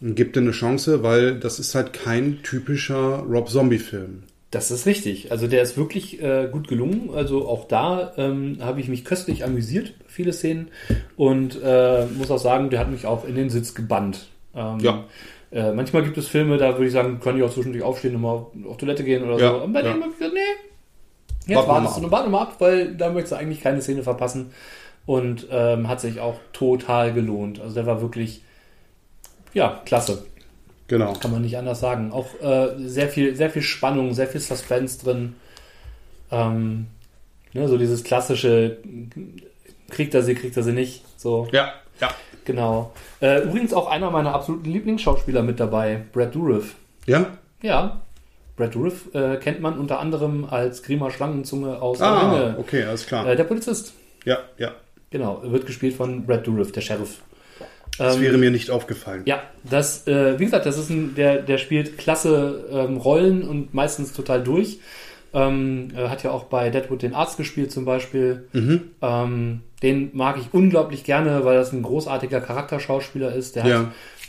gib dir eine Chance, weil das ist halt kein typischer Rob Zombie-Film. Das ist richtig. Also der ist wirklich äh, gut gelungen. Also auch da ähm, habe ich mich köstlich amüsiert, viele Szenen. Und äh, muss auch sagen, der hat mich auch in den Sitz gebannt. Ähm, Ja. Äh, manchmal gibt es Filme, da würde ich sagen, kann ich auch zwischendurch aufstehen und mal auf Toilette gehen oder Ja, so. Und bei ja. dem habe ich gesagt, nee, jetzt wartest mal du und warte mal ab, weil da möchtest du eigentlich keine Szene verpassen. Und ähm, hat sich auch total gelohnt. Also der war wirklich, ja, klasse. Genau. Kann man nicht anders sagen. Auch äh, sehr viel, sehr viel Spannung, sehr viel Suspense drin. Ähm, ne, so dieses klassische, kriegt er sie, kriegt er sie nicht. So, Ja, ja. genau. Äh, übrigens auch einer meiner absoluten Lieblingsschauspieler mit dabei, Brad Dourif. Ja? Ja, Brad Dourif äh, kennt man unter anderem als Grima Schlangenzunge aus Der Ah, Ringe. okay, alles klar. Äh, der Polizist. Ja, ja. Genau, wird gespielt von Brad Dourif, der Sheriff. Das Ähm, wäre mir nicht aufgefallen. Ja, das, äh, wie gesagt, das ist ein, der, der spielt klasse ähm, Rollen und meistens total durch. Ähm, äh, hat ja auch bei Deadwood den Arzt gespielt zum Beispiel. Mhm. Ähm, den mag ich unglaublich gerne, weil das ein großartiger Charakterschauspieler ist. Der Ja. hat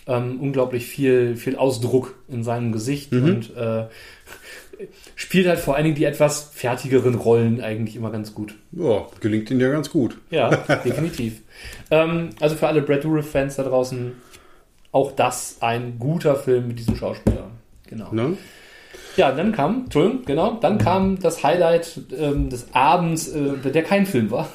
ähm, unglaublich viel, viel Ausdruck in seinem Gesicht Mhm. und äh, spielt halt vor allen Dingen die etwas fertigeren Rollen eigentlich immer ganz gut. Ja, gelingt Ihnen ja ganz gut. Ja, definitiv. Ähm, also für alle Brad Dourif-Fans da draußen, auch das ein guter Film mit diesem Schauspieler. Genau. Ne? Ja, dann kam, Entschuldigung, genau, dann kam das Highlight ähm, des Abends, äh, der kein Film war.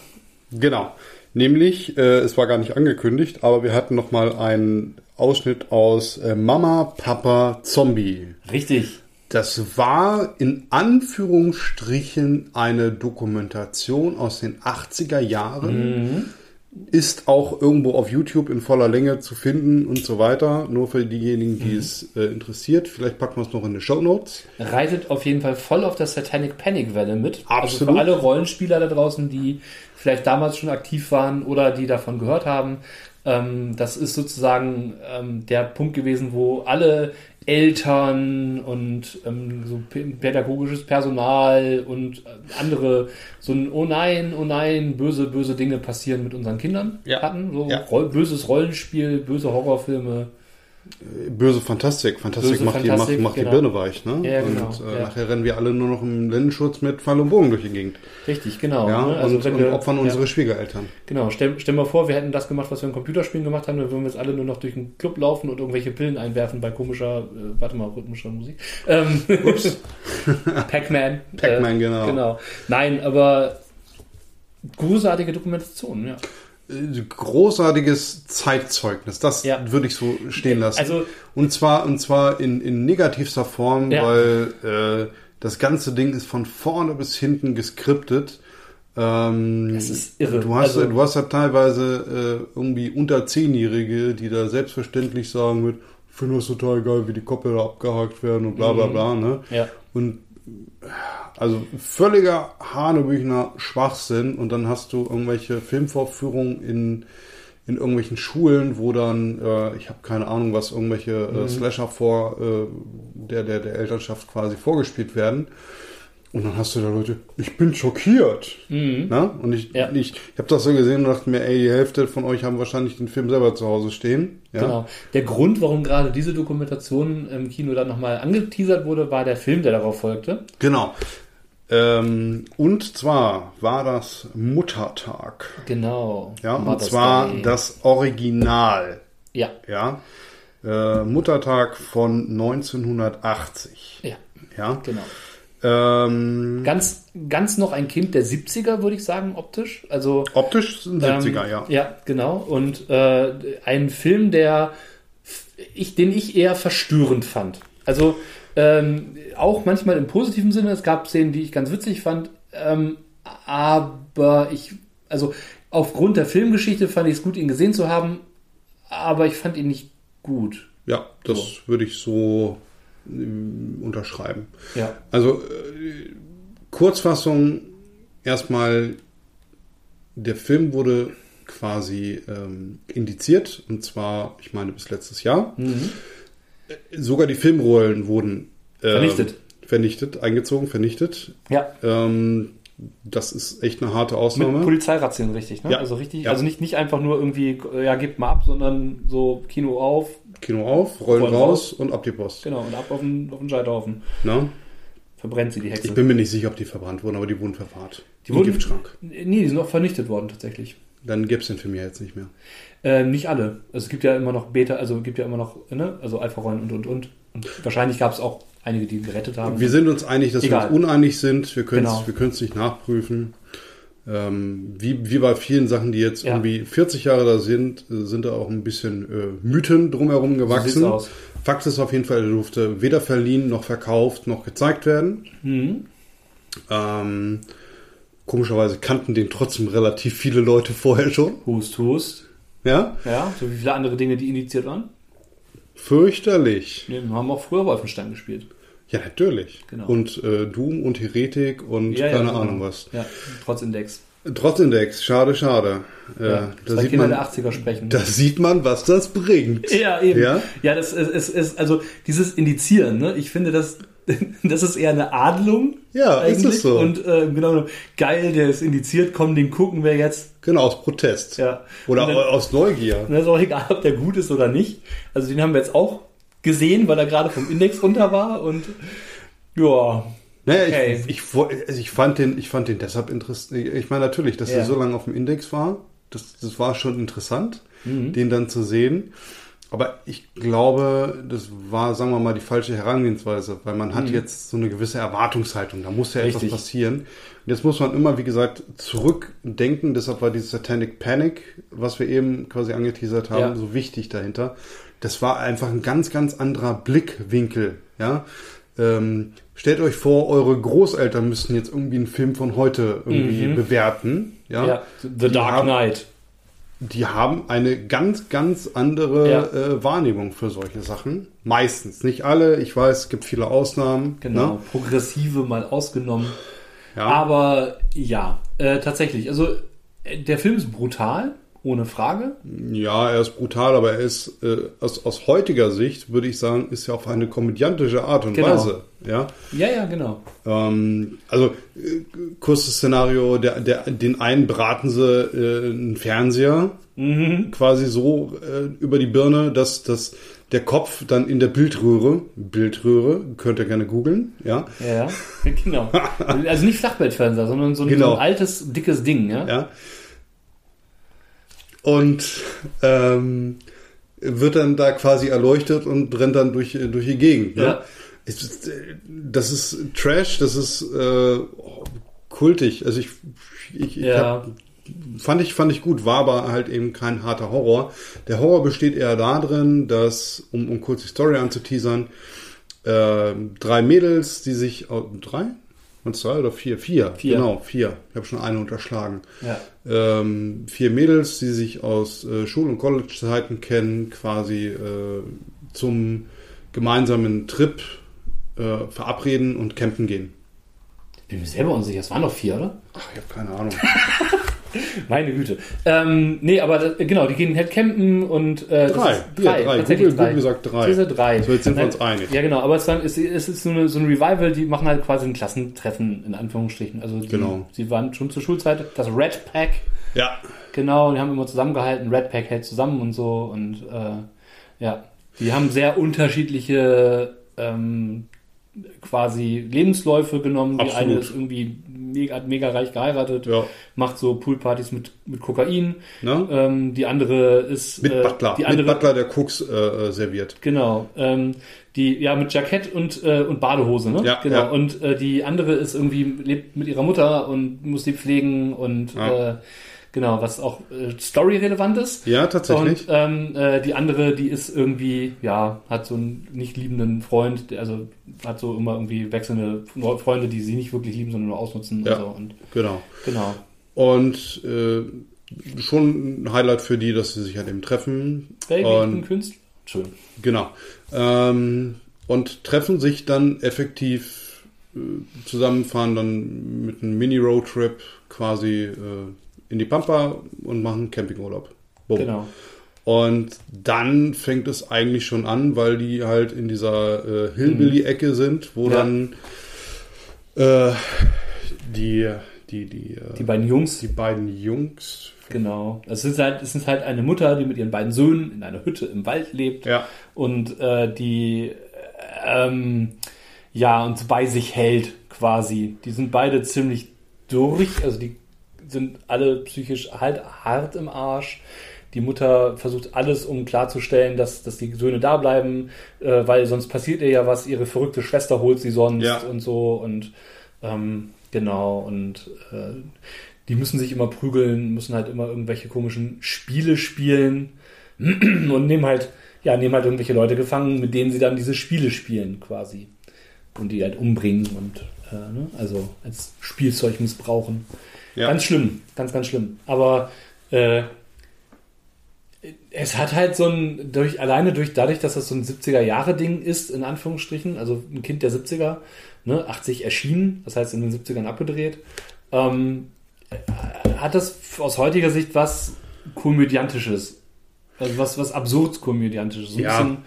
Genau. Nämlich, äh, es war gar nicht angekündigt, aber wir hatten noch mal einen Ausschnitt aus äh, Mama, Papa, Zombie. Richtig. Das war in Anführungsstrichen eine Dokumentation aus den 80er Jahren. Ist auch irgendwo auf YouTube in voller Länge zu finden und so weiter. Nur für diejenigen, die es äh, interessiert. Vielleicht packen wir es noch in die Show Notes. Reitet auf jeden Fall voll auf der Satanic Panic Welle mit. Also Absolut. für alle Rollenspieler da draußen, die vielleicht damals schon aktiv waren oder die davon gehört haben. Ähm, das ist sozusagen ähm, der Punkt gewesen, wo alle Eltern und ähm, so pädagogisches Personal und äh, andere so ein Oh nein, oh nein, böse, böse Dinge passieren mit unseren Kindern Ja. hatten. So Ja. Roll böses Rollenspiel, böse Horrorfilme. Böse Fantastik. Fantastik Böse macht, Fantastik, die, macht, macht genau. die Birne weich. Ne? Ja, genau, Und äh, ja. nachher rennen wir alle nur noch im Lendenschutz mit Pfeil und Bogen durch die Gegend. Richtig, genau. ja? ne? Also und, wenn und wir- opfern ja. unsere Schwiegereltern. Genau, stell, stell mal vor, wir hätten das gemacht, was wir in Computerspielen gemacht haben, dann würden wir jetzt alle nur noch durch den Club laufen und irgendwelche Pillen einwerfen bei komischer, äh, warte mal, rhythmischer Musik. Ähm, Pac-Man. Pac-Man, genau. Genau. Nein, aber großartige Dokumentation, ja. Äh, Großartiges Zeitzeugnis. Das Ja. würde ich so stehen lassen. Also- und zwar, und zwar in, in negativster Form, Ja. weil äh, das ganze Ding ist von vorne bis hinten geskriptet. Ähm, Das ist irre. Du hast, Also- du hast ja teilweise äh, irgendwie unter Zehnjährige, die da selbstverständlich sagen mit, ich finde das total geil, wie die Koppel da abgehakt werden und bla bla bla. Ne? Mhm. Ja. Und also völliger Hanebüchner Schwachsinn und dann hast du irgendwelche Filmvorführungen in, in irgendwelchen Schulen, wo dann, äh, ich habe keine Ahnung, was irgendwelche Mhm. äh, Slasher vor äh, der, der, der Elternschaft quasi vorgespielt werden. Und dann hast du da Leute, ich bin schockiert. Na? Und ich, Mhm. Ja. ich, ich habe das so gesehen und dachte mir, ey, die Hälfte von euch haben wahrscheinlich den Film selber zu Hause stehen. Ja? Genau. Der Grund, warum gerade diese Dokumentation im Kino dann nochmal angeteasert wurde, war der Film, der darauf folgte. Genau. Ähm, und zwar war das Muttertag. Genau. Ja, und Mother's zwar Day. das Original. Ja, Ja. Äh, Muttertag von 1980. ja, Ja. genau. Ähm, Ganz, ganz noch ein Kind der 70er, würde ich sagen, optisch. Also optisch sind 70er, ähm, ja. Ja, genau. Und äh, ein Film, der ich, den ich eher verstörend fand. Also ähm, auch manchmal im positiven Sinne. Es gab Szenen, die ich ganz witzig fand. Ähm, aber ich, also aufgrund der Filmgeschichte fand ich es gut, ihn gesehen zu haben. Aber ich fand ihn nicht gut. Ja, das würde ich so ähm, unterschreiben. Ja. Also äh, Kurzfassung erstmal, der Film wurde quasi ähm, indiziert und zwar, ich meine, bis letztes Jahr. Äh, Sogar die Filmrollen wurden ähm, Vernichtet. vernichtet, eingezogen, vernichtet. Ja. Ähm, das ist echt eine harte Mit Ausnahme. Polizeirazzien richtig, ne? Ja. Also richtig, Ja. also nicht, nicht einfach nur irgendwie, äh, ja, gebt mal ab, sondern so Kino auf, Kino auf, Rollen Rollen raus und ab die Post. genau, und ab auf den, auf den Scheiterhaufen. Ne? Verbrennt sie die Hexe. Ich bin mir nicht sicher, ob die verbrannt wurden, aber die wurden verwahrt. Die Im wurden- Giftschrank. Nee, die sind auch vernichtet worden tatsächlich. dann gäbe es den Film ja jetzt nicht mehr. Äh, nicht alle. Also es gibt ja immer noch Beta, also gibt ja immer noch, ne? Also Alpha-Rollen und und und. Und wahrscheinlich gab es auch einige, die gerettet haben. Wir sind uns einig, dass Egal. wir uns uneinig sind. Wir können es Genau. nicht nachprüfen. Ähm, wie, wie bei vielen Sachen, die jetzt Ja. irgendwie 40 Jahre da sind, äh, sind da auch ein bisschen äh, Mythen drumherum gewachsen. aus. Fakt ist auf jeden Fall, er durfte weder verliehen noch verkauft noch gezeigt werden. Mhm. Ähm, komischerweise kannten den trotzdem relativ viele Leute vorher schon. Hust, hust. Ja, Ja, so wie viele andere Dinge, die indiziert waren. fürchterlich. Nee, wir haben auch früher Wolfenstein gespielt. Ja, natürlich. Genau. Und äh, Doom und Heretik und Ja, ja, keine genau. Ahnung was. Ja, trotz Index. Trotz Index, schade, schade. Äh, Ja, da, sieht Kinder man, der 80er sprechen. da sieht man, was das bringt. Ja, eben. Ja? Ja, das ist, ist, ist also dieses Indizieren, ne? Ich finde, das, das ist eher eine Adelung. Ja, ist eigentlich. es so. Und äh, genau, geil, der ist indiziert, komm, den gucken wir jetzt. Genau, aus Protest. Ja. Oder dann- aus Neugier. Das ist auch egal, ob der gut ist oder nicht. Also den haben wir jetzt auch gesehen, weil er gerade vom Index runter war und ja. Naja, Okay. ich, ich, also ich, fand den, ich fand den deshalb interessant. Ich meine natürlich, dass Ja. er so lange auf dem Index war, das, das war schon interessant, Mhm. den dann zu sehen. Aber ich glaube, das war, sagen wir mal, die falsche Herangehensweise, weil man hat jetzt so eine gewisse Erwartungshaltung. Da muss ja etwas Mhm. Richtig. passieren. Und jetzt muss man immer, wie gesagt, zurückdenken. Deshalb war dieses Satanic Panic, was wir eben quasi angeteasert haben, Ja. so wichtig dahinter. Das war einfach ein ganz, ganz anderer Blickwinkel. Ja, ähm, stellt euch vor, eure Großeltern müssten jetzt irgendwie einen Film von heute irgendwie Mhm. bewerten. Ja, Ja, The Dark Knight. Die haben eine ganz, ganz andere Ja. äh, Wahrnehmung für solche Sachen. Meistens, nicht alle. Ich weiß, es gibt viele Ausnahmen. Genau, Ne? progressive mal ausgenommen. Ja. Aber ja, äh, tatsächlich. Also äh, der Film ist brutal, ohne Frage. ja, er ist brutal, aber er ist äh, aus, aus heutiger Sicht, würde ich sagen, ist ja auf eine komödiantische Art und Genau. Weise. Ja. Ja, ja, genau. Ähm, also äh, kurzes Szenario, der, der, den einen braten sie äh, einen Fernseher Mhm. quasi so äh, über die Birne, dass, dass der Kopf dann in der Bildröhre, Bildröhre, könnt ihr gerne googeln, ja, Ja, ja, genau. Also nicht Flachbildfernseher, sondern so ein, Genau. so ein altes, dickes Ding, ja? ja. Und ähm, wird dann da quasi erleuchtet und rennt dann durch, durch die Gegend. Ne? Ja. Das ist Trash, das ist äh, oh, kultig. Also ich, ich, ich Ja. hab, fand ich fand ich gut, war aber halt eben kein harter Horror. Der Horror besteht eher darin, dass um, um kurz die Story anzuteasern, äh, drei Mädels, die sich au- drei, waren drei oder vier? Vier, Vier. genau vier. Ich habe schon eine unterschlagen. Ja. Ähm, vier Mädels, die sich aus äh, Schul- und College-Zeiten kennen, quasi äh, zum gemeinsamen Trip äh, verabreden und campen gehen. Ich bin mir selber unsicher, es waren doch vier, oder? Ach, ich habe keine Ahnung. Meine Güte. Ähm, nee, aber das, genau, die gehen halt campen und äh, Drei. ist Ja, drei. tatsächlich Google- Google sagt drei. Diese drei. So, jetzt sind wir uns einig. Ja, genau, aber es, es, es ist so, eine, so ein Revival, die machen halt quasi ein Klassentreffen, in Anführungsstrichen. Also die, Genau. sie waren schon zur Schulzeit, das Red Pack, Ja, genau, die haben immer zusammengehalten, Red Pack hält zusammen und so und äh, ja, die haben sehr unterschiedliche ähm, quasi Lebensläufe genommen. Die Absolut. eine ist irgendwie mega, mega reich geheiratet, ja. macht so Poolpartys mit, mit Kokain. Ne? Ähm, die andere ist Mit äh, Butler. Die andere, Mit Butler, der Cooks äh, äh, serviert. Genau. Ähm, die ja mit Jackett und äh, und Badehose, ne? Ja, genau. ja. Und äh, die andere ist irgendwie lebt mit ihrer Mutter und muss die pflegen und Ja. Genau, was auch äh, Story relevant ist. Ja, tatsächlich. Und ähm, äh, die andere, die ist irgendwie, ja, hat so einen nicht liebenden Freund, der, also hat so immer irgendwie wechselnde Freunde, die sie nicht wirklich lieben, sondern nur ausnutzen Ja. und so. Und Genau. genau. Und äh, schon ein Highlight für die, dass sie sich halt eben treffen. Baby, ich Und bin Künstler. Schön. Genau. Ähm, und treffen sich dann effektiv äh, zusammen, fahren dann mit einem Mini-Roadtrip quasi äh, in die Pampa und machen Campingurlaub. Bumm. Genau. Und dann fängt es eigentlich schon an, weil die halt in dieser äh, Hillbilly-Ecke sind, wo Ja. dann äh, die, die, die, äh, Die beiden Jungs, die beiden Jungs, Genau. Es ist halt, es ist halt eine Mutter, die mit ihren beiden Söhnen in einer Hütte im Wald lebt ja, und äh, die ähm, ja und bei sich hält quasi. Die sind beide ziemlich durch, also die sind alle psychisch halt hart im Arsch. Die Mutter versucht alles, um klarzustellen, dass, dass die Söhne da bleiben, äh, weil sonst passiert ihr ja was. Ihre verrückte Schwester holt sie sonst Ja. und so und ähm, genau und äh, die müssen sich immer prügeln, müssen halt immer irgendwelche komischen Spiele spielen und nehmen halt ja nehmen halt irgendwelche Leute gefangen, mit denen sie dann diese Spiele spielen quasi und die halt umbringen und äh, ne? also als Spielzeug missbrauchen. Ja. Ganz schlimm, ganz, ganz schlimm. Aber äh, es hat halt so ein, durch, alleine durch, dadurch, dass das so ein 70er-Jahre-Ding ist, in Anführungsstrichen, also ein Kind der 70er, ne, 80 erschienen, das heißt in den 70ern abgedreht, ähm, hat das aus heutiger Sicht was Komödiantisches. Also was, was absurd Komödiantisches. So ein, Ja. bisschen,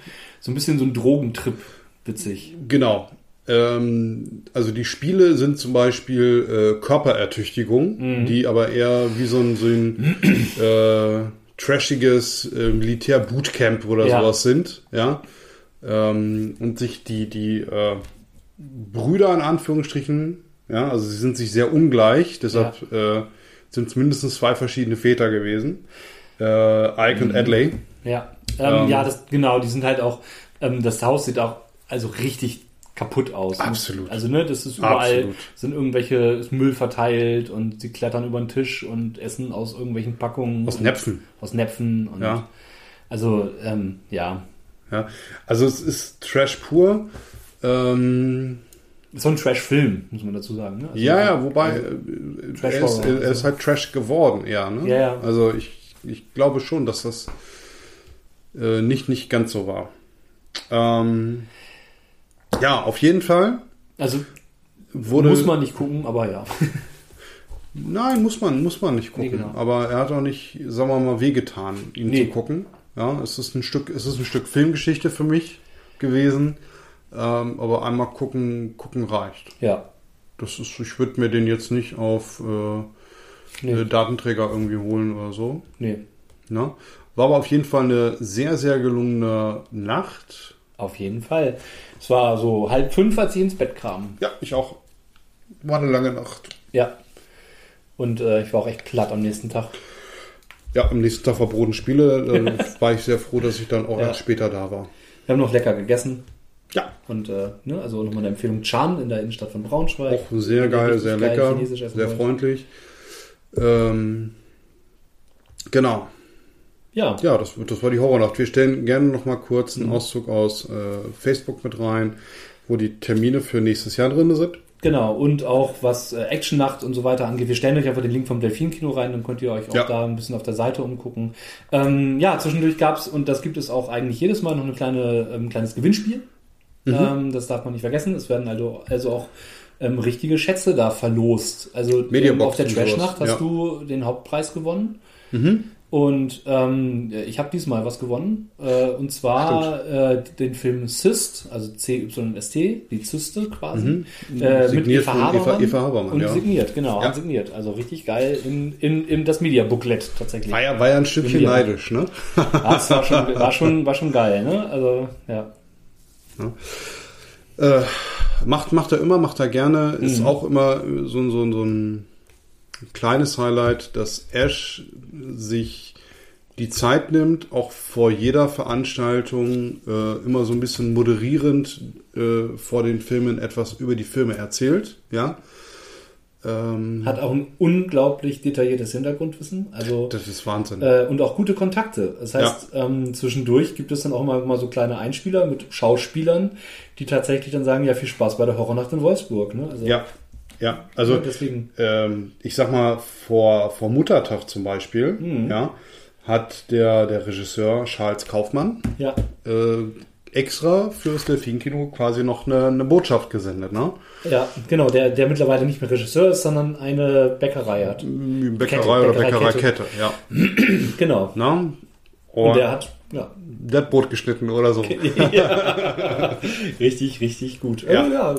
so ein bisschen so ein Drogentrip, witzig. Genau. Ähm, also die Spiele sind zum Beispiel äh, Körperertüchtigung, Mhm. die aber eher wie so ein, so ein äh, trashiges äh, Militär-Bootcamp oder Ja. sowas sind, ja. Ähm, und sich die, die äh, Brüder in Anführungsstrichen, ja, also sie sind sich sehr ungleich, deshalb äh, sind es mindestens zwei verschiedene Väter gewesen. Äh, Ike Mhm. und Adley. Ja, ähm, Ähm. ja, das, genau, die sind halt auch, ähm, das Haus sieht auch also richtig kaputt aus. Absolut. Also, ne, das ist überall, Absolut. sind irgendwelche ist Müll verteilt und sie klettern über den Tisch und essen aus irgendwelchen Packungen. Aus Näpfen. Aus Näpfen und, Ja. also, ähm, ja. Ja, also es ist Trash pur. Ähm, So ein Trash-Film, muss man dazu sagen. Ne? Also, ja, ja, wobei äh, Trash er, ist, er ist halt Trash geworden, eher. Ne? Ja, ja. Also ich, ich glaube schon, dass das äh, nicht, nicht ganz so war. Ähm, ja, auf jeden Fall Also, wurde. muss man nicht gucken, aber ja. Nein, muss man, muss man nicht gucken. Nee, genau. Aber er hat auch nicht, sagen wir mal, wehgetan, ihn Nee. zu gucken. Ja, es ist ein Stück, es ist ein Stück Filmgeschichte für mich gewesen. Ähm, aber einmal gucken, gucken reicht. ja. Das ist, ich würde mir den jetzt nicht auf äh, Nee. äh, Datenträger irgendwie holen oder so. Nee, Ne? War aber auf jeden Fall eine sehr, sehr gelungene Nacht. Auf jeden Fall. Es war so halb fünf, als ich ins Bett kam. Ja, ich auch. War eine lange Nacht. Ja. Und äh, ich war auch echt platt am nächsten Tag. Ja, am nächsten Tag war Brot und Spiele. Da war ich sehr froh, dass ich dann auch Ja. erst später da war. Wir haben noch lecker gegessen. Ja, Und äh, ne, also nochmal eine Empfehlung Chan in der Innenstadt von Braunschweig. auch sehr geil, sehr lecker, sehr freundlich. Ähm, genau. Ja, Ja, das, das war die Horrornacht. Wir stellen gerne noch mal kurz Mhm. einen Auszug aus äh, Facebook mit rein, wo die Termine für nächstes Jahr drin sind. genau. Und auch was äh, Actionnacht und so weiter angeht. Wir stellen euch einfach den Link vom Delfin-Kino rein, dann könnt ihr euch auch Ja. da ein bisschen auf der Seite umgucken. Ähm, ja, zwischendurch gab's und das gibt es auch eigentlich jedes Mal, noch eine kleine, ähm, kleines Gewinnspiel. Mhm. Ähm, das darf man nicht vergessen. Es werden also, also auch ähm, richtige Schätze da verlost. Also ähm, auf der Trash-Nacht hast ja. du den Hauptpreis gewonnen. Mhm. Und ähm, ich habe diesmal was gewonnen. Äh, und zwar äh, den Film Cyst, also C-Y-S-T, die Zyste quasi. Mhm. Äh, mit Eva von Eva- Habermann. Eva Habermann, Und ja. signiert, genau, Ja. signiert. Also richtig geil in, in, in das Media-Booklet tatsächlich. War ja, war ja ein Stückchen Ja. neidisch, ne? Das war schon, war, schon, war schon geil, ne? Also, ja. Äh, macht, macht er immer, macht er gerne. Ist Mhm. auch immer so, so, so ein kleines Highlight, dass Ash sich die Zeit nimmt, auch vor jeder Veranstaltung äh, immer so ein bisschen moderierend äh, vor den Filmen etwas über die Filme erzählt. Ja. Ähm, Hat auch ein unglaublich detailliertes Hintergrundwissen. Also, das ist Wahnsinn. äh, und auch gute Kontakte. Das heißt, ähm, zwischendurch gibt es dann auch immer, mal so kleine Einspieler mit Schauspielern, die tatsächlich dann sagen, ja, viel Spaß bei der Horrornacht in Wolfsburg. Ne? Also, ja. Ja, also Ja, deswegen. ähm, ich sag mal, vor, vor Muttertag zum Beispiel, Mhm. ja, hat der, der Regisseur Charles Kaufmann Ja, äh, extra fürs Delfinkino quasi noch eine, eine Botschaft gesendet, ne? ja, genau, der, der mittlerweile nicht mehr Regisseur ist, sondern eine Bäckerei hat. Bäckerei oder Bäckereikette. Bäckereikette, ja. Genau. Ne? Und Und der hat, ja, der hat Brot geschnitten oder so. ja. richtig, richtig gut. Ja. Ja,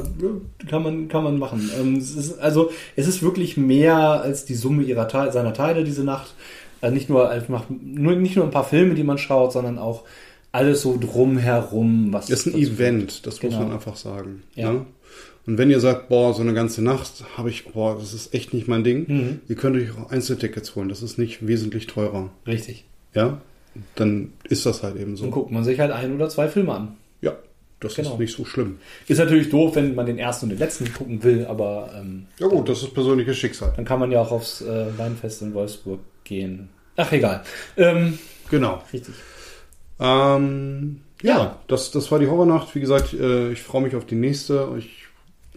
kann man, kann man machen. Ähm, es ist, also, es ist wirklich mehr als die Summe ihrer seiner Teile diese Nacht. Äh, nicht nur einfach, nur, nicht nur ein paar Filme, die man schaut, sondern auch alles so drumherum, was. Ist ein Event, das muss Genau. man einfach sagen. Ja. Ne? Und wenn ihr sagt, boah, so eine ganze Nacht habe ich, boah, das ist echt nicht mein Ding, Mhm. ihr könnt euch auch Einzeltickets holen. Das ist nicht wesentlich teurer. Richtig. Ja, dann ist das halt eben Dann so. guckt man sich halt ein oder zwei Filme an. Ja, das Genau. ist nicht so schlimm. Ist natürlich doof, wenn man den ersten und den letzten gucken will, aber ähm, Ja gut, das ist persönliches Schicksal. dann kann man ja auch aufs äh, Weinfest in Wolfsburg gehen. Ach, egal. Ähm, Genau. richtig. Ähm, ja, Ja. Das, das war die Horrornacht. Wie gesagt, äh, ich freue mich auf die nächste. Ich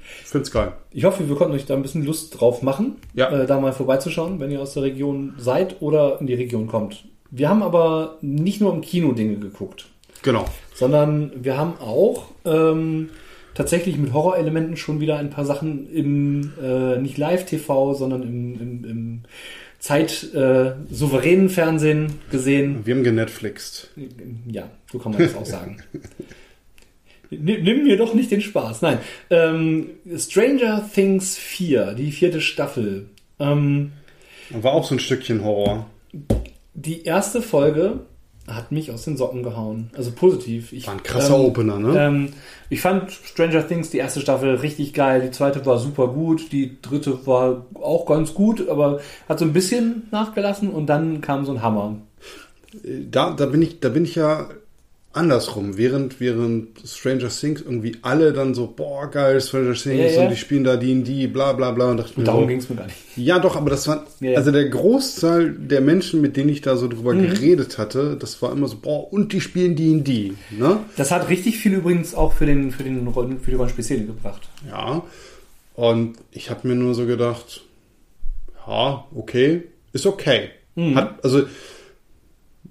find's geil. Ich hoffe, wir konnten euch da ein bisschen Lust drauf machen, Ja. äh, da mal vorbeizuschauen, wenn ihr aus der Region seid oder in die Region kommt. Wir haben aber nicht nur im Kino Dinge geguckt, Genau. sondern wir haben auch ähm, tatsächlich mit Horrorelementen schon wieder ein paar Sachen im äh, nicht Live-TV, sondern im, im, im Zeit äh, souveränen Fernsehen gesehen. Wir haben genetflixt. Ja, so kann man das auch sagen. Nimm, nimm mir doch nicht den Spaß. Nein. Ähm, Stranger Things 4, die vierte Staffel. Ähm, War auch so ein Stückchen Horror. die erste Folge hat mich aus den Socken gehauen. Also positiv. Ich, War ein krasser ähm, Opener, ne? Ähm, ich fand Stranger Things, die erste Staffel, richtig geil. Die zweite war super gut. Die dritte war auch ganz gut, aber hat so ein bisschen nachgelassen und dann kam so ein Hammer. Da, da bin ich, da bin ich ja andersrum. Während, während Stranger Things irgendwie alle dann so, boah, geil, Stranger Things Ja, ja. und die spielen da D&D, bla bla bla. Und dachte mir Darum so, ging es mir gar nicht. Ja, doch, aber das war, Ja, also der Großteil der Menschen, mit denen ich da so drüber Mhm. geredet hatte, das war immer so, boah, und die spielen D&D, ne? Das hat richtig viel übrigens auch für, den, für, den Rollen, für die Rollenspielszene gebracht. Ja. Und ich habe mir nur so gedacht, ja, okay, ist okay. Mhm. Hat, also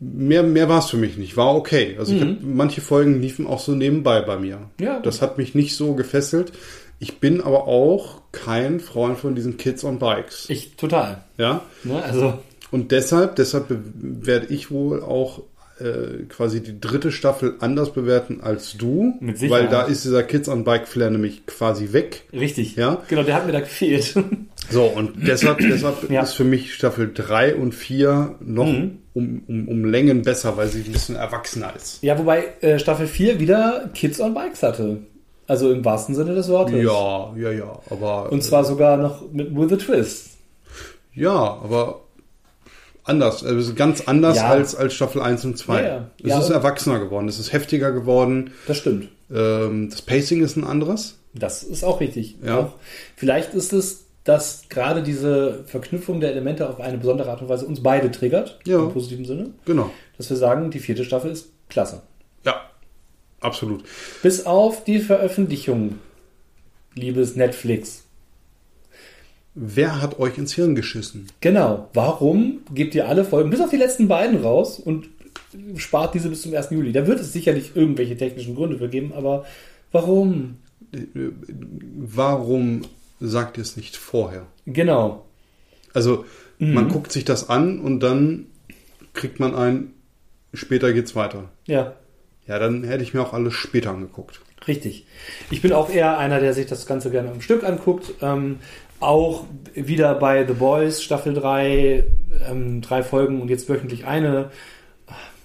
mehr, mehr war es für mich nicht, war okay. Also ich hab, manche Folgen liefen auch so nebenbei bei mir. Mhm. Ja. Das hat mich nicht so gefesselt. Ich bin aber auch kein Freund von diesen Kids on Bikes. Ich total. Ja. Ne? Also, Und deshalb, deshalb werde ich wohl auch äh, quasi die dritte Staffel anders bewerten als du. Mit Sicherheit. Weil da ist dieser Kids on Bike Flair nämlich quasi weg. richtig. Ja. Genau, der hat mir da gefehlt. So, und deshalb, deshalb Ja. ist für mich Staffel 3 und 4 noch Mhm. Um, um, um Längen besser, weil sie ein bisschen erwachsener ist. ja, wobei äh, Staffel 4 wieder Kids on Bikes hatte. Also im wahrsten Sinne des Wortes. Ja, ja, ja, aber. Und zwar sogar noch mit With a Twist. Ja, aber anders. Also ganz anders Ja. als, als Staffel 1 und 2. Ja, ja. Es Ja, ist erwachsener geworden, es ist heftiger geworden. Das stimmt. Ähm, das Pacing ist ein anderes. Das ist auch richtig. Ja. Auch, vielleicht ist es, dass gerade diese Verknüpfung der Elemente auf eine besondere Art und Weise uns beide triggert. Ja. Im positiven Sinne. Genau. Dass wir sagen, die vierte Staffel ist klasse. Ja, absolut. Bis auf die Veröffentlichung, liebes Netflix. Wer hat euch ins Hirn geschissen? Genau. Warum gebt ihr alle Folgen, bis auf die letzten beiden raus und spart diese bis zum 1. Juli? Da wird es sicherlich irgendwelche technischen Gründe für geben, aber warum? Äh, Warum sagt ihr es nicht vorher? Genau. Also, Mhm. man guckt sich das an und dann kriegt man ein, später geht's weiter. Ja. Ja, dann hätte ich mir auch alles später angeguckt. Richtig. Ich bin auch eher einer, der sich das Ganze gerne im Stück anguckt. Ähm, auch wieder bei The Boys Staffel 3, ähm, drei Folgen und jetzt wöchentlich eine.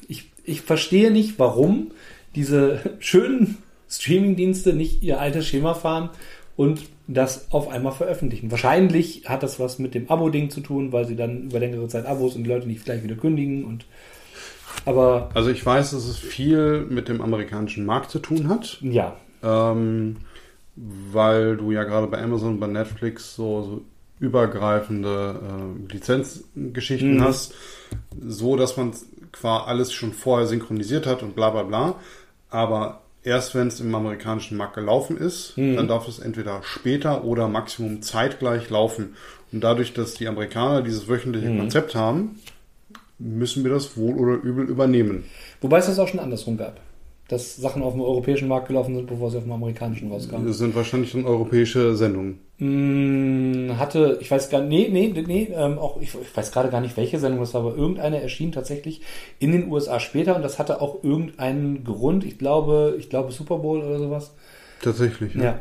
Ich, ich verstehe nicht, warum diese schönen Streamingdienste nicht ihr altes Schema fahren und das auf einmal veröffentlichen. Wahrscheinlich hat das was mit dem Abo-Ding zu tun, weil sie dann über längere Zeit Abos und die Leute nicht gleich wieder kündigen und aber Also ich weiß, dass es viel mit dem amerikanischen Markt zu tun hat, ja, ähm, weil du ja gerade bei Amazon, bei Netflix so, so übergreifende äh, Lizenzgeschichten Mhm. hast, so dass man quasi alles schon vorher synchronisiert hat und bla bla bla. Aber erst wenn es im amerikanischen Markt gelaufen ist, Mhm. dann darf es entweder später oder maximum zeitgleich laufen. Und dadurch, dass die Amerikaner dieses wöchentliche Mhm. Konzept haben, müssen wir das wohl oder übel übernehmen. Wobei es das auch schon andersrum gab. Dass Sachen auf dem europäischen Markt gelaufen sind, bevor sie auf dem amerikanischen rauskamen. Das sind wahrscheinlich dann europäische Sendungen. Mm, hatte, ich weiß gar nicht, nee, nee, nee, ähm, auch, ich, ich weiß gerade gar nicht, welche Sendung das war, aber irgendeine erschien tatsächlich in den USA später und das hatte auch irgendeinen Grund. Ich glaube, ich glaube Super Bowl oder sowas. Tatsächlich. Ja,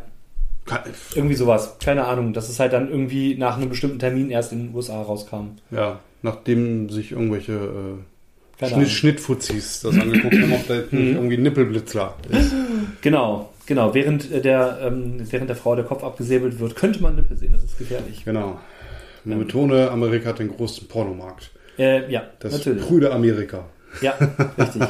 Ka- irgendwie sowas. Keine Ahnung, dass es halt dann irgendwie nach einem bestimmten Termin erst in den USA rauskam. Ja, nachdem sich irgendwelche äh, Schnitt. Schnittfuzis das angeguckt haben, ob da jetzt nicht irgendwie Nippelblitzler ist. Genau, genau. Während äh, der, ähm, während der Frau der Kopf abgesäbelt wird, könnte man Nippel sehen. Das ist gefährlich. Genau. Man betone, Amerika hat den größten Pornomarkt. Äh, ja, Das natürlich. prüde Amerika. Ja, richtig.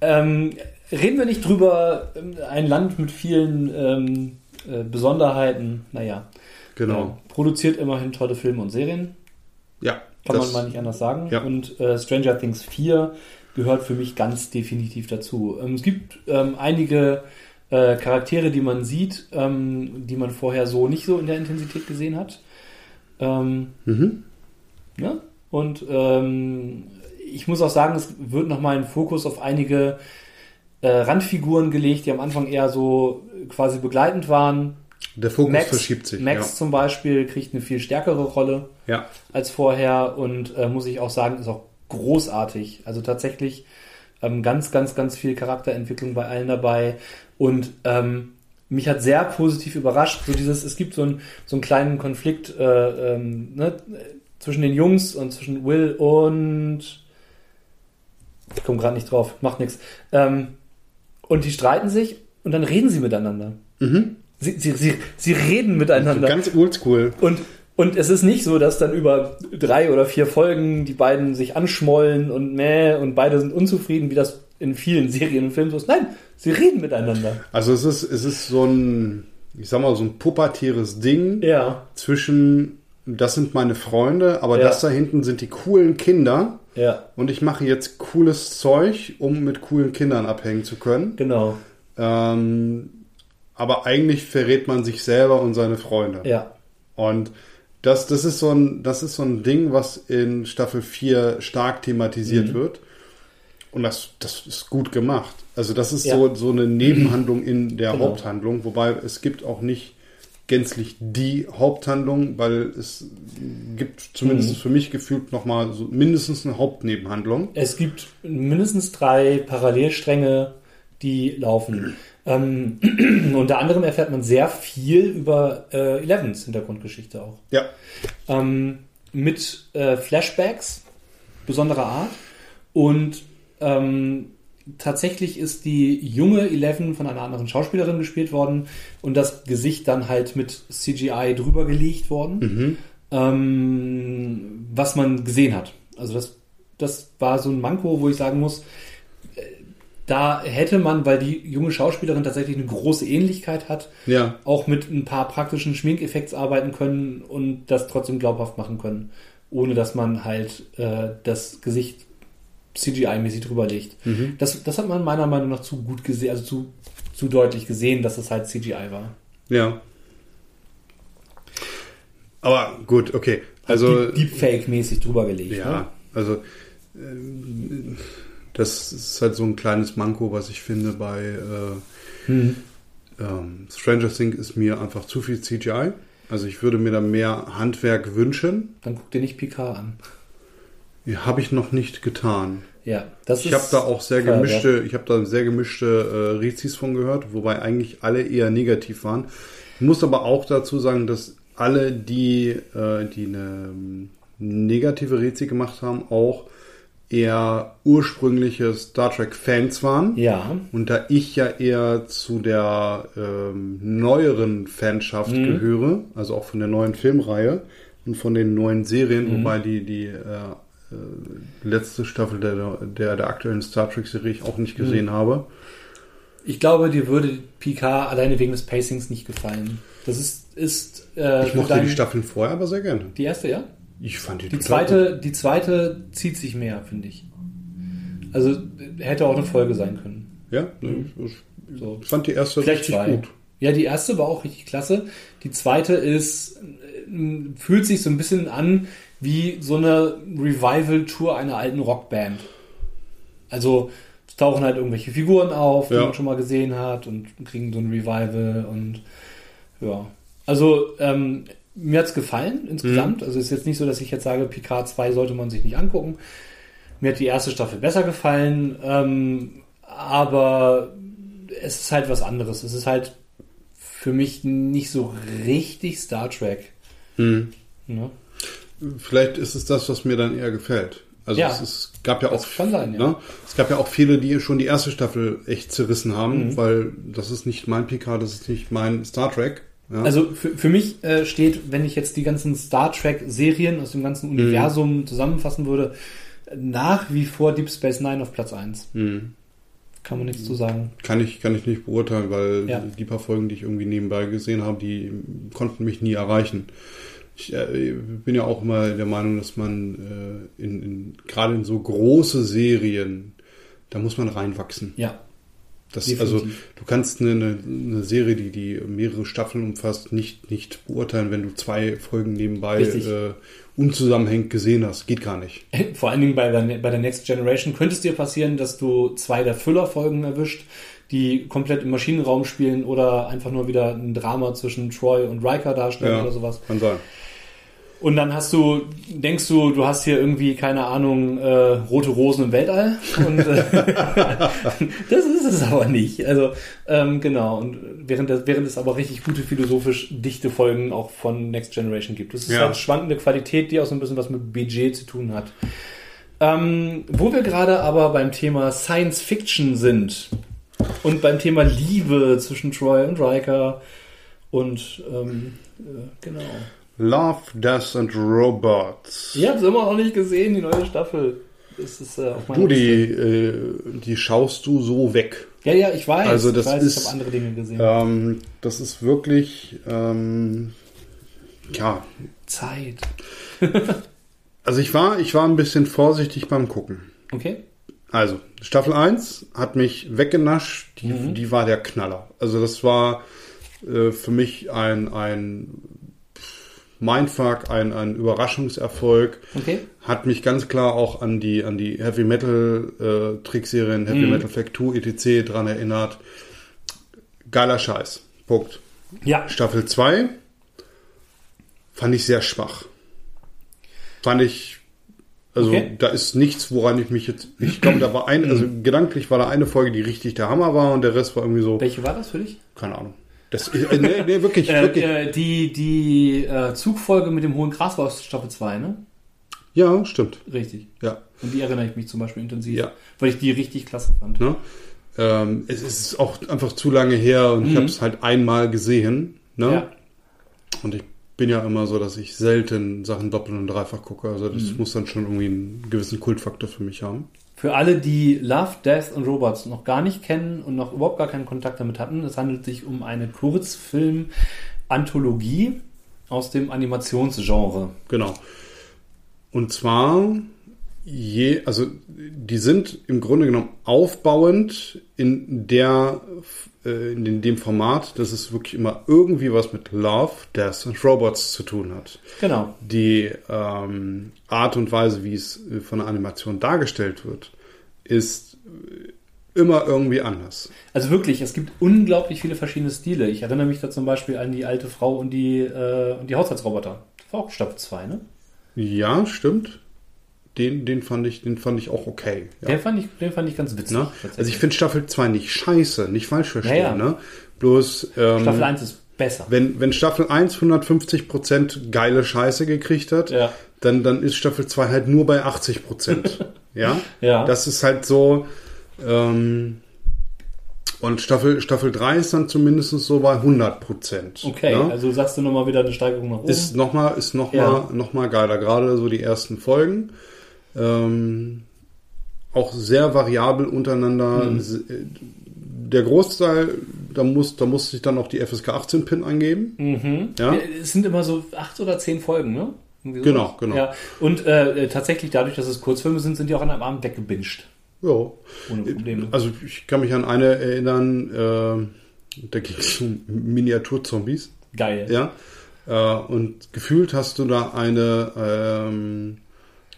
ähm, reden wir nicht drüber, ähm, ein Land mit vielen ähm, äh, Besonderheiten, naja. Genau. Äh, produziert immerhin tolle Filme und Serien, Ja. Kann das, man mal nicht anders sagen. Ja. Und äh, Stranger Things 4 gehört für mich ganz definitiv dazu. Ähm, es gibt ähm, einige äh, Charaktere, die man sieht, ähm, die man vorher so nicht so in der Intensität gesehen hat. Ähm, Mhm. Ne? Und ähm, ich muss auch sagen, es wird nochmal ein Fokus auf einige äh, Randfiguren gelegt, die am Anfang eher so quasi begleitend waren. Der Fokus Max, verschiebt sich. Max zum Beispiel kriegt eine viel stärkere Rolle Ja. ja. als vorher und äh, muss ich auch sagen, ist auch großartig. Also tatsächlich ähm, ganz, ganz, ganz viel Charakterentwicklung bei allen dabei und ähm, mich hat sehr positiv überrascht, so dieses, es gibt so, ein, so einen kleinen Konflikt äh, ähm, ne, zwischen den Jungs und zwischen Will und ich komme gerade nicht drauf, macht nichts. Ähm, und die streiten sich und dann reden sie miteinander. Mhm. Sie, sie, sie, sie reden miteinander. Ganz oldschool. Und, und es ist nicht so, dass dann über drei oder vier Folgen die beiden sich anschmollen und mäh und beide sind unzufrieden, wie das in vielen Serien und Filmen so ist. Nein, sie reden miteinander. Also es ist, es ist so ein, ich sag mal, so ein pubertäres Ding Ja, zwischen, das sind meine Freunde, aber Ja. das da hinten sind die coolen Kinder. ja, Und ich mache jetzt cooles Zeug, um mit coolen Kindern abhängen zu können. genau. Ähm, aber eigentlich verrät man sich selber und seine Freunde. Ja, Und das, das, ist so ein, das ist so ein Ding, was in Staffel 4 stark thematisiert Mhm. wird. Und das, das ist gut gemacht. Also das ist Ja. so, so eine Nebenhandlung in der Genau. Haupthandlung, wobei es gibt auch nicht gänzlich die Haupthandlung, weil es gibt zumindest Mhm. für mich gefühlt nochmal so mindestens eine Hauptnebenhandlung. es gibt mindestens drei Parallelstränge, die laufen. Ähm, unter anderem erfährt man sehr viel über äh, Elevens Hintergrundgeschichte auch. Ja, ähm, mit äh, Flashbacks besonderer Art. Und ähm, tatsächlich ist die junge Eleven von einer anderen Schauspielerin gespielt worden und das Gesicht dann halt mit CGI drüber gelegt worden, ähm, was man gesehen hat. Also das, das war so ein Manko, wo ich sagen muss, da hätte man, weil die junge Schauspielerin tatsächlich eine große Ähnlichkeit hat, ja. auch mit ein paar praktischen Schminkeffekts arbeiten können und das trotzdem glaubhaft machen können, ohne dass man halt äh, das Gesicht CGI-mäßig drüber legt. Das, das hat man meiner Meinung nach zu gut gesehen, also zu, zu deutlich gesehen, dass es halt CGI war. Ja. Aber gut, okay. Also, Deep- Deepfake-mäßig drüber gelegt. ja, Ne? also, das ist halt so ein kleines Manko, was ich finde bei äh, Hm. ähm, Stranger Things ist mir einfach zu viel CGI. Also ich würde mir da mehr Handwerk wünschen. Dann guck dir nicht Picard an. Ja, Habe ich noch nicht getan. Ja, das Ich habe da auch sehr Feuerwerk. gemischte, ich habe da sehr gemischte äh, Rezis von gehört, wobei eigentlich alle eher negativ waren. Ich muss aber auch dazu sagen, dass alle, die, äh, die eine ähm, negative Rezi gemacht haben, auch eher ursprüngliche Star Trek Fans waren. Ja, Und da ich ja eher zu der ähm, neueren Fanschaft Mhm. gehöre, also auch von der neuen Filmreihe und von den neuen Serien, Mhm. wobei die, die äh, äh, letzte Staffel der, der, der aktuellen Star Trek-Serie ich auch nicht Mhm. gesehen habe. ich glaube, dir würde Picard alleine wegen des Pacings nicht gefallen. Das ist, ist äh, Ich mochte dein- die Staffeln vorher aber sehr gerne. die erste, ja? Ich fand die, Die zweite, die zweite zieht sich mehr, finde ich. Also hätte auch eine Folge sein können. gut. Ja, ich, So. ich fand die erste Vielleicht richtig zwei. gut. Ja, die erste war auch richtig klasse. Die zweite ist, äh, fühlt sich so ein bisschen an wie so eine Revival-Tour einer alten Rockband. Also es tauchen halt irgendwelche Figuren auf, die Ja. man schon mal gesehen hat und kriegen so ein Revival und ja. Also ähm, mir hat's gefallen insgesamt. Also es ist jetzt nicht so, dass ich jetzt sage, Picard 2 sollte man sich nicht angucken. Mir hat die erste Staffel besser gefallen, ähm, aber es ist halt was anderes. Es ist halt für mich nicht so richtig Star Trek. Hm. Ne? Vielleicht ist es das, was mir dann eher gefällt. Also Ja. es, es gab ja auch sein, ja. ne? es gab ja auch viele, die schon die erste Staffel echt zerrissen haben, Mhm. weil das ist nicht mein PK, das ist nicht mein Star Trek. Ja? Also für, für mich äh, steht, wenn ich jetzt die ganzen Star Trek-Serien aus dem ganzen Mhm. Universum zusammenfassen würde, nach wie vor Deep Space Nine auf Platz 1. Hm. Kann man nichts zu sagen. Kann ich, kann ich nicht beurteilen, weil Ja. die paar Folgen, die ich irgendwie nebenbei gesehen habe, die konnten mich nie erreichen. Ich äh, bin ja auch immer der Meinung, dass man äh, in, in, gerade in so große Serien, da muss man reinwachsen. Ja. Das, Definitiv. also du kannst eine, eine, eine Serie, die, die mehrere Staffeln umfasst, nicht, nicht beurteilen, wenn du zwei Folgen nebenbei äh, unzusammenhängend gesehen hast. Geht gar nicht. Vor allen Dingen bei der, bei der Next Generation könnte es dir passieren, dass du zwei der Füllerfolgen erwischt, die komplett im Maschinenraum spielen oder einfach nur wieder ein Drama zwischen Troy und Riker darstellen oder sowas. kann sein. Und dann hast du, denkst du, du hast hier irgendwie, keine Ahnung, äh, rote Rosen im Weltall. Und äh, das ist es aber nicht. Also, ähm, genau. Und während, das, während es aber richtig gute philosophisch dichte Folgen auch von Next Generation gibt. Das ist Ja. halt schwankende Qualität, die auch so ein bisschen was mit Budget zu tun hat. Ähm, wo wir gerade aber beim Thema Science Fiction sind und beim Thema Liebe zwischen Troy und Riker und ähm, äh, genau. Love, Death and Robots. Ich habe es immer noch nicht gesehen, die neue Staffel. Das ist äh, auf Du, die, äh, die schaust du so weg. Ja, ja, ich weiß. Also das ich weiß, ist- ich habe andere Dinge gesehen. Ähm, das ist wirklich, ähm, ja, Zeit. also ich war, ich war ein bisschen vorsichtig beim Gucken. Okay. Also, Staffel 1 hat mich weggenascht, die, Mhm. die war der Knaller. Also das war äh, für mich ein, ein Mindfuck, ein, ein Überraschungserfolg. Okay. Hat mich ganz klar auch an die, an die Heavy Metal äh, Trickserien, Heavy Mhm. Metal Fact 2, etc. dran erinnert. Geiler Scheiß. Punkt. Ja. Staffel 2 fand ich sehr schwach. Fand ich, also Okay. da ist nichts, woran ich mich jetzt, ich glaube, da war ein, also gedanklich war da eine Folge, die richtig der Hammer war und der Rest war irgendwie so, Welche war das für dich? keine Ahnung. Das, äh, nee, nee, wirklich, Äh, wirklich. äh, die die äh, Zugfolge mit dem hohen Gras war aus Staffel 2, ne? Ja, stimmt. Richtig. Ja. Und die erinnere ich mich zum Beispiel intensiv, Ja. weil ich die richtig klasse fand. Ne? Ähm, es ist auch einfach zu lange her und ich Mhm. habe es halt einmal gesehen. Ne? Ja. Und ich bin ja immer so, dass ich selten Sachen doppelt und dreifach gucke. Also das Mhm. muss dann schon irgendwie einen gewissen Kultfaktor für mich haben. Für alle, die Love, Death und Robots noch gar nicht kennen und noch überhaupt gar keinen Kontakt damit hatten, es handelt sich um eine Kurzfilm-Anthologie aus dem Animationsgenre. Genau. Und zwar je, also die sind im Grunde genommen aufbauend in der äh, in dem Format, dass es wirklich immer irgendwie was mit Love, Death und Robots zu tun hat. Genau. Die ähm, Art und Weise, wie es äh, von der Animation dargestellt wird, ist äh, immer irgendwie anders. Also wirklich, es gibt unglaublich viele verschiedene Stile. Ich erinnere mich da zum Beispiel an die alte Frau und die, äh, und die Haushaltsroboter. Das war auch Staffel 2, ne? Ja, stimmt. Den, den fand ich, den fand ich auch okay. Ja. Den, fand ich, den fand ich ganz witzig. Ne? Also ich finde Staffel 2 nicht scheiße, nicht falsch verstehen. Ja, ja. Ne? Bloß ähm, Staffel 1 ist besser. wenn, wenn Staffel 1 150% geile Scheiße gekriegt hat, Ja. dann, dann ist Staffel 2 halt nur bei 80%. ja? Ja. Das ist halt so. Ähm, und Staffel, Staffel 3 ist dann zumindest so bei 100%. Okay, ne? also sagst du nochmal wieder eine Steigerung nach oben. Ist nochmal ist noch Ja. mal, noch mal geiler. Gerade so die ersten Folgen. Ähm, auch sehr variabel untereinander. Mhm. Äh, Der Großteil, da muss, da muss sich dann auch die FSK 18 PIN eingeben. Mhm. Ja. Es sind immer so acht oder zehn Folgen, ne? Genau, genau. Ja. Und äh, tatsächlich dadurch, dass es Kurzfilme sind, sind die auch an einem Abend weggebinged. Ja. Ohne Probleme. Also ich kann mich an eine erinnern, äh, da ging es um Miniaturzombies. Geil. Ja. Äh, und gefühlt hast du da eine, ähm,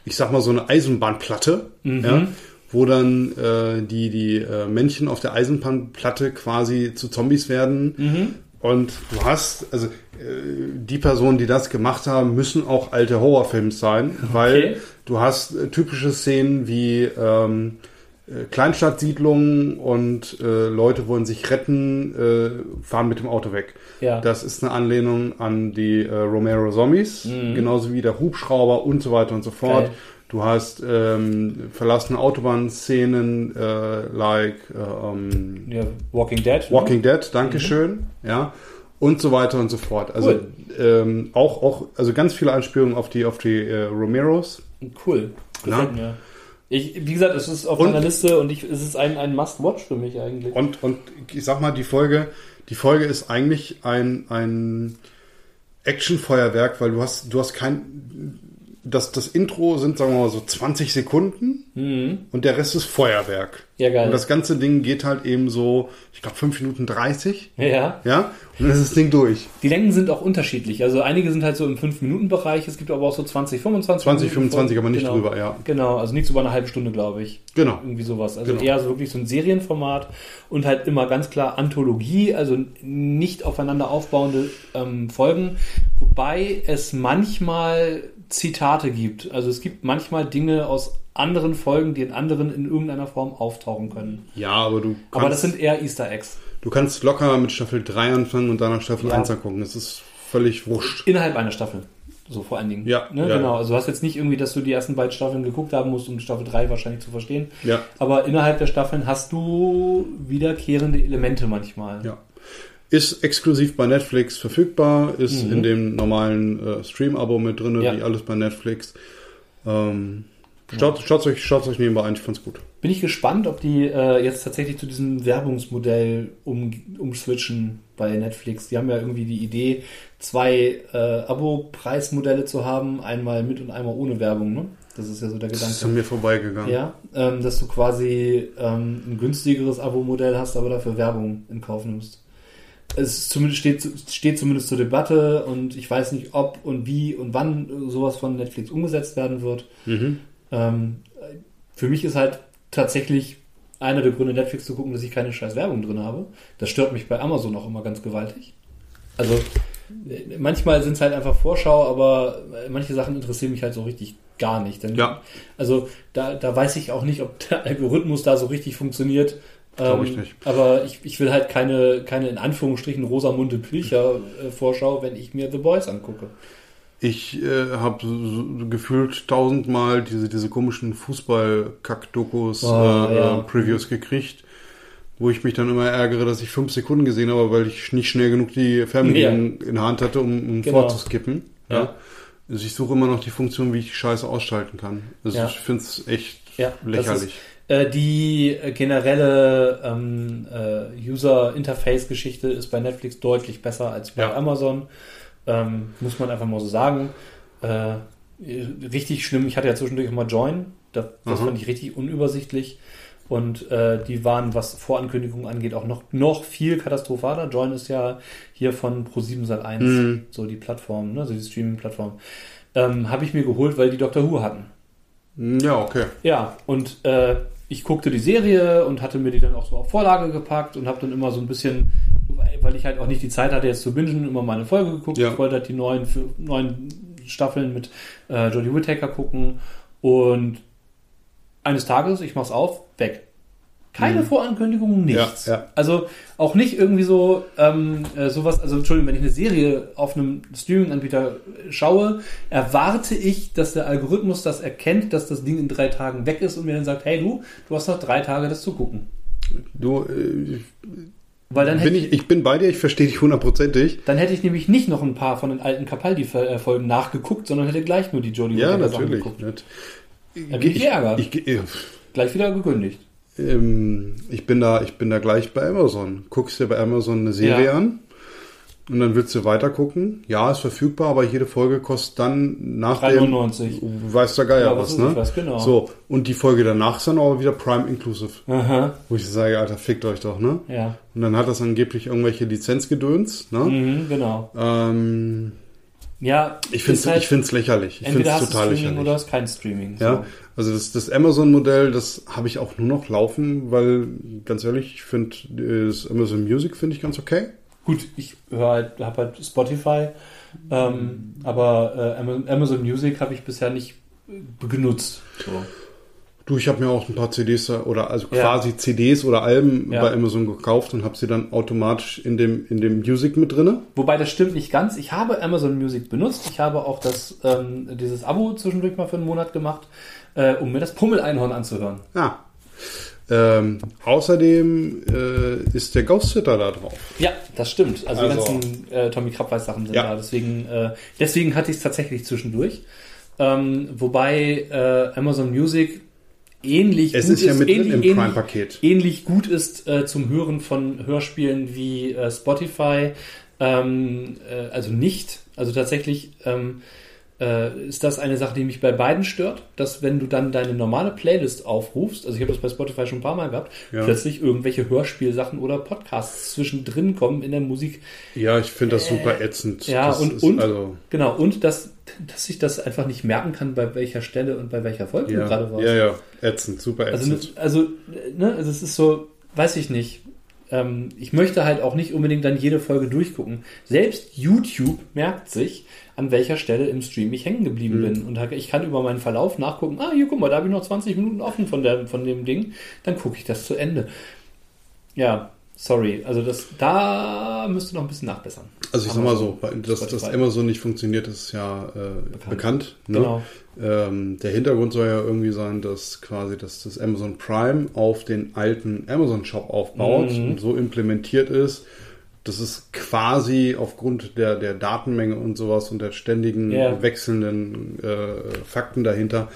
ich sag mal so eine Eisenbahnplatte, Mhm. ja, wo dann äh, die, die äh, Männchen auf der Eisenbahnplatte quasi zu Zombies werden. Mhm. Und du hast, also äh, die Personen, die das gemacht haben, müssen auch alte Horrorfilms sein, weil du hast äh, typische Szenen wie ähm, äh, Kleinstadtsiedlungen und äh, Leute wollen sich retten, äh, fahren mit dem Auto weg. Ja. Das ist eine Anlehnung an die äh, Romero Zombies, Mhm. genauso wie der Hubschrauber und so weiter und so fort. Geil. Du hast ähm, verlassene Autobahnszenen, äh, like äh, ähm, Ja, Walking Dead. Walking Dead, Dankeschön, ja, und so weiter und so fort. Also Cool. ähm, auch, auch, also ganz viele Anspielungen auf die, auf die äh, Romeros. Ne? Cool. Na? Mir. Ich, wie gesagt, es ist auf Und- meiner Liste und ich, es ist ein, ein Must-Watch für mich eigentlich. Und, und ich sag mal, die Folge, die Folge ist eigentlich ein, ein Actionfeuerwerk, weil du hast, du hast kein, das, das Intro sind, sagen wir mal, so 20 Sekunden Mhm. und der Rest ist Feuerwerk. Ja, geil. Und das ganze Ding geht halt eben so, ich glaube, 5 Minuten 30. ja. Ja, und dann ist das Ding durch. Die Längen sind auch unterschiedlich. Also einige sind halt so im 5-Minuten-Bereich, es gibt aber auch so 20, 25 20, Minuten 25, aber nicht genau. drüber, ja. Genau, also nichts über eine halbe Stunde, glaube ich. Genau. Irgendwie sowas. Also Genau. eher so wirklich so ein Serienformat und halt immer ganz klar Anthologie, also nicht aufeinander aufbauende ähm, Folgen, wobei es manchmal Zitate gibt. Also es gibt manchmal Dinge aus anderen Folgen, die in anderen in irgendeiner Form auftauchen können. Ja, aber du kannst, Aber das sind eher Easter Eggs. du kannst locker mit Staffel 3 anfangen und danach Staffel Ja. 1 angucken. Das ist völlig wurscht. Innerhalb einer Staffel. So vor allen Dingen. Ja, ne? ja. genau. Also du hast jetzt nicht irgendwie, dass du die ersten beiden Staffeln geguckt haben musst, um Staffel 3 wahrscheinlich zu verstehen. Ja. Aber innerhalb der Staffeln hast du wiederkehrende Elemente manchmal. Ja. Ist exklusiv bei Netflix verfügbar, ist in dem normalen äh, Stream-Abo mit drin, Mhm. Ja. wie alles bei Netflix. Ähm, schaut, schaut euch, schaut euch nebenbei an, ich fand's gut. Bin ich gespannt, ob die äh, jetzt tatsächlich zu diesem Werbungsmodell um, umswitchen bei Netflix. Die haben ja irgendwie die Idee, zwei äh, Abo-Preismodelle zu haben, einmal mit und einmal ohne Werbung. Ne? Das ist ja so der Das ist Gedanke. an mir vorbeigegangen. Ja, ähm, dass du quasi ähm, ein günstigeres Abo-Modell hast, aber dafür Werbung in Kauf nimmst. Es zumindest steht, steht zumindest zur Debatte und ich weiß nicht, ob und wie und wann sowas von Netflix umgesetzt werden wird. Mhm. Ähm, für mich ist halt tatsächlich einer der Gründe, Netflix zu gucken, dass ich keine scheiß Werbung drin habe. Das stört mich bei Amazon auch immer ganz gewaltig. Also äh, manchmal sind es halt einfach Vorschau, aber äh, manche Sachen interessieren mich halt so richtig gar nicht. Denn, Ja. Also da, da weiß ich auch nicht, ob der Algorithmus da so richtig funktioniert. Glaub Ähm, ich nicht. Aber ich, ich will halt keine, keine in Anführungsstrichen Rosamunde Pilcher äh, Vorschau, wenn ich mir The Boys angucke. Ich äh, habe so, gefühlt tausendmal diese, diese komischen Fußball-Kack-Dokus, Oh, äh, ja. Previews gekriegt, wo ich mich dann immer ärgere, dass ich fünf Sekunden gesehen habe, weil ich nicht schnell genug die Fernbedienung in der Hand hatte, um, um Genau. vorzuskippen. Ja. Also ich suche immer noch die Funktion, wie ich die Scheiße ausschalten kann. Also Ja. ich finde es echt Ja, lächerlich. Äh, die äh, generelle ähm, äh, User-Interface-Geschichte ist bei Netflix deutlich besser als bei Ja. Amazon. Ähm, muss man einfach mal so sagen. Äh, richtig schlimm. Ich hatte ja zwischendurch auch mal Join. Das, das Aha. fand ich richtig unübersichtlich. Und äh, die waren, was Vorankündigungen angeht, auch noch, noch viel katastrophaler. Join ist ja hier von Pro7 Sat1, Mhm. so die Plattform, ne, so die Streaming-Plattform. Ähm, Habe ich mir geholt, weil die Doctor Who hatten. Ja, okay. Ja, und äh, ich guckte die Serie und hatte mir die dann auch so auf Vorlage gepackt und habe dann immer so ein bisschen, weil ich halt auch nicht die Zeit hatte jetzt zu bingen, immer mal eine Folge geguckt. Ja. Ich wollte halt die neuen, neuen Staffeln mit äh, Jodie Whittaker gucken und eines Tages, ich mach's auf, weg. Keine Vorankündigung, nichts. Mhm. Ja, ja. Also auch nicht irgendwie so ähm, äh, sowas, also Entschuldigung, wenn ich eine Serie auf einem Streaming-Anbieter schaue, erwarte ich, dass der Algorithmus das erkennt, dass das Ding in drei Tagen weg ist und mir dann sagt, hey du, du hast noch drei Tage, das zu gucken. Du, äh, Weil dann hätte bin ich, ich bin bei dir, ich verstehe dich hundertprozentig. Dann hätte ich nämlich nicht noch ein paar von den alten Capaldi-Folgen nachgeguckt, sondern hätte gleich nur die Jodie Ja, natürlich. geguckt. Nicht. Da bin ich geärgert. Ich, ich, Gleich wieder gekündigt. Ähm, ich, bin da, ich bin da gleich bei Amazon. Guckst dir bei Amazon eine Serie Ja. an und dann willst du weiter gucken. Ja, ist verfügbar, aber jede Folge kostet dann nach dem 3,99. weiß der Geier Ja, was was, ne? das? Genau. So, und die Folge danach ist dann aber wieder Prime Inclusive. Aha, Wo ich sage, Alter, fickt euch doch, ne? ja. Und dann hat das angeblich irgendwelche Lizenzgedöns, ne? Mhm, genau. Ähm, Ja, ich finde es halt- ich find's lächerlich. Ich finde es total Streaming lächerlich. oder hast kein Streaming. Ja, So. also das, das Amazon-Modell, das habe ich auch nur noch laufen, weil ganz ehrlich, ich finde das Amazon Music finde ich ganz okay. Gut, ich halt, habe halt Spotify, ähm, aber äh, Ama- Amazon Music habe ich bisher nicht äh, genutzt. So. Du, ich habe mir auch ein paar CDs oder also Ja. quasi CDs oder Alben Ja. bei Amazon gekauft und habe sie dann automatisch in dem in dem Music mit drinne. Wobei das stimmt nicht ganz. Ich habe Amazon Music benutzt. Ich habe auch das, ähm, dieses Abo zwischendurch mal für einen Monat gemacht, äh, um mir das Pummel-Einhorn anzuhören. Ja. Ähm, außerdem äh, ist der Ghost Sitter da drauf. Ja, das stimmt. Also, Also- die ganzen äh, Tommy Krabbeis Sachen sind Ja. da. Deswegen, äh, deswegen hatte ich es tatsächlich zwischendurch. Ähm, wobei äh, Amazon Music ähnlich Es gut ist ja mit ähnlich, im ähnlich, Prime-Paket. ähnlich gut ist äh, zum Hören von Hörspielen wie äh, Spotify. Ähm, äh, also nicht. Also tatsächlich ähm, äh, ist das eine Sache, die mich bei beiden stört, dass wenn du dann deine normale Playlist aufrufst, also ich habe das bei Spotify schon ein paar Mal gehabt, Ja. plötzlich irgendwelche Hörspielsachen oder Podcasts zwischendrin kommen in der Musik. Ja, ich finde das super ätzend. Äh, Ja, das und, ist und also genau, und dass, dass ich das einfach nicht merken kann, bei welcher Stelle und bei welcher Folge du ja, gerade warst. ja, ja, ätzend, super Also, ätzend. also, ne, also es ist so, weiß ich nicht. Ähm, ich möchte halt auch nicht unbedingt dann jede Folge durchgucken. Selbst YouTube merkt sich, an welcher Stelle im Stream ich hängen Mhm. geblieben bin. Und ich kann über meinen Verlauf nachgucken, ah, hier, guck mal, da habe ich noch 20 Minuten offen von, der, von dem Ding. Dann gucke ich das zu Ende. Ja, sorry. Also das, da müsste noch ein bisschen nachbessern. Also ich sag mal so, dass das. Amazon nicht funktioniert, ist ja äh, bekannt. ne? Genau. Ähm, der Hintergrund soll ja irgendwie sein, dass quasi dass das Amazon Prime auf den alten Amazon Shop aufbaut Mhm. und so implementiert ist, dass es quasi aufgrund der, der Datenmenge und sowas und der ständigen Ja. wechselnden äh, Fakten dahinter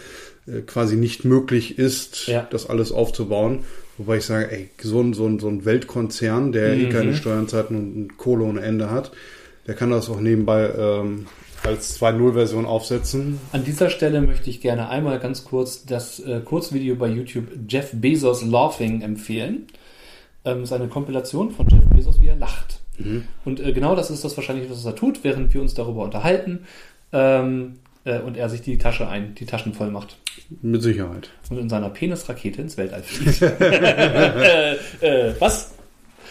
äh, quasi nicht möglich ist, Ja. das alles aufzubauen. Wobei ich sage, ey, so ein, so ein, so ein Weltkonzern, der eh Mhm. keine Steuernzeiten und Kohle ohne Ende hat, der kann das auch nebenbei ähm, als 2.0-Version aufsetzen. An dieser Stelle möchte ich gerne einmal ganz kurz das äh, Kurzvideo bei YouTube Jeff Bezos Laughing empfehlen. Ähm, ist eine Kompilation von Jeff Bezos, wie er lacht. Und äh, genau das ist das wahrscheinlich, was er tut, während wir uns darüber unterhalten ähm, äh, und er sich die Tasche ein, die Taschen voll macht Mit Sicherheit. und in seiner Penisrakete ins Weltall fliegt. äh, äh, was?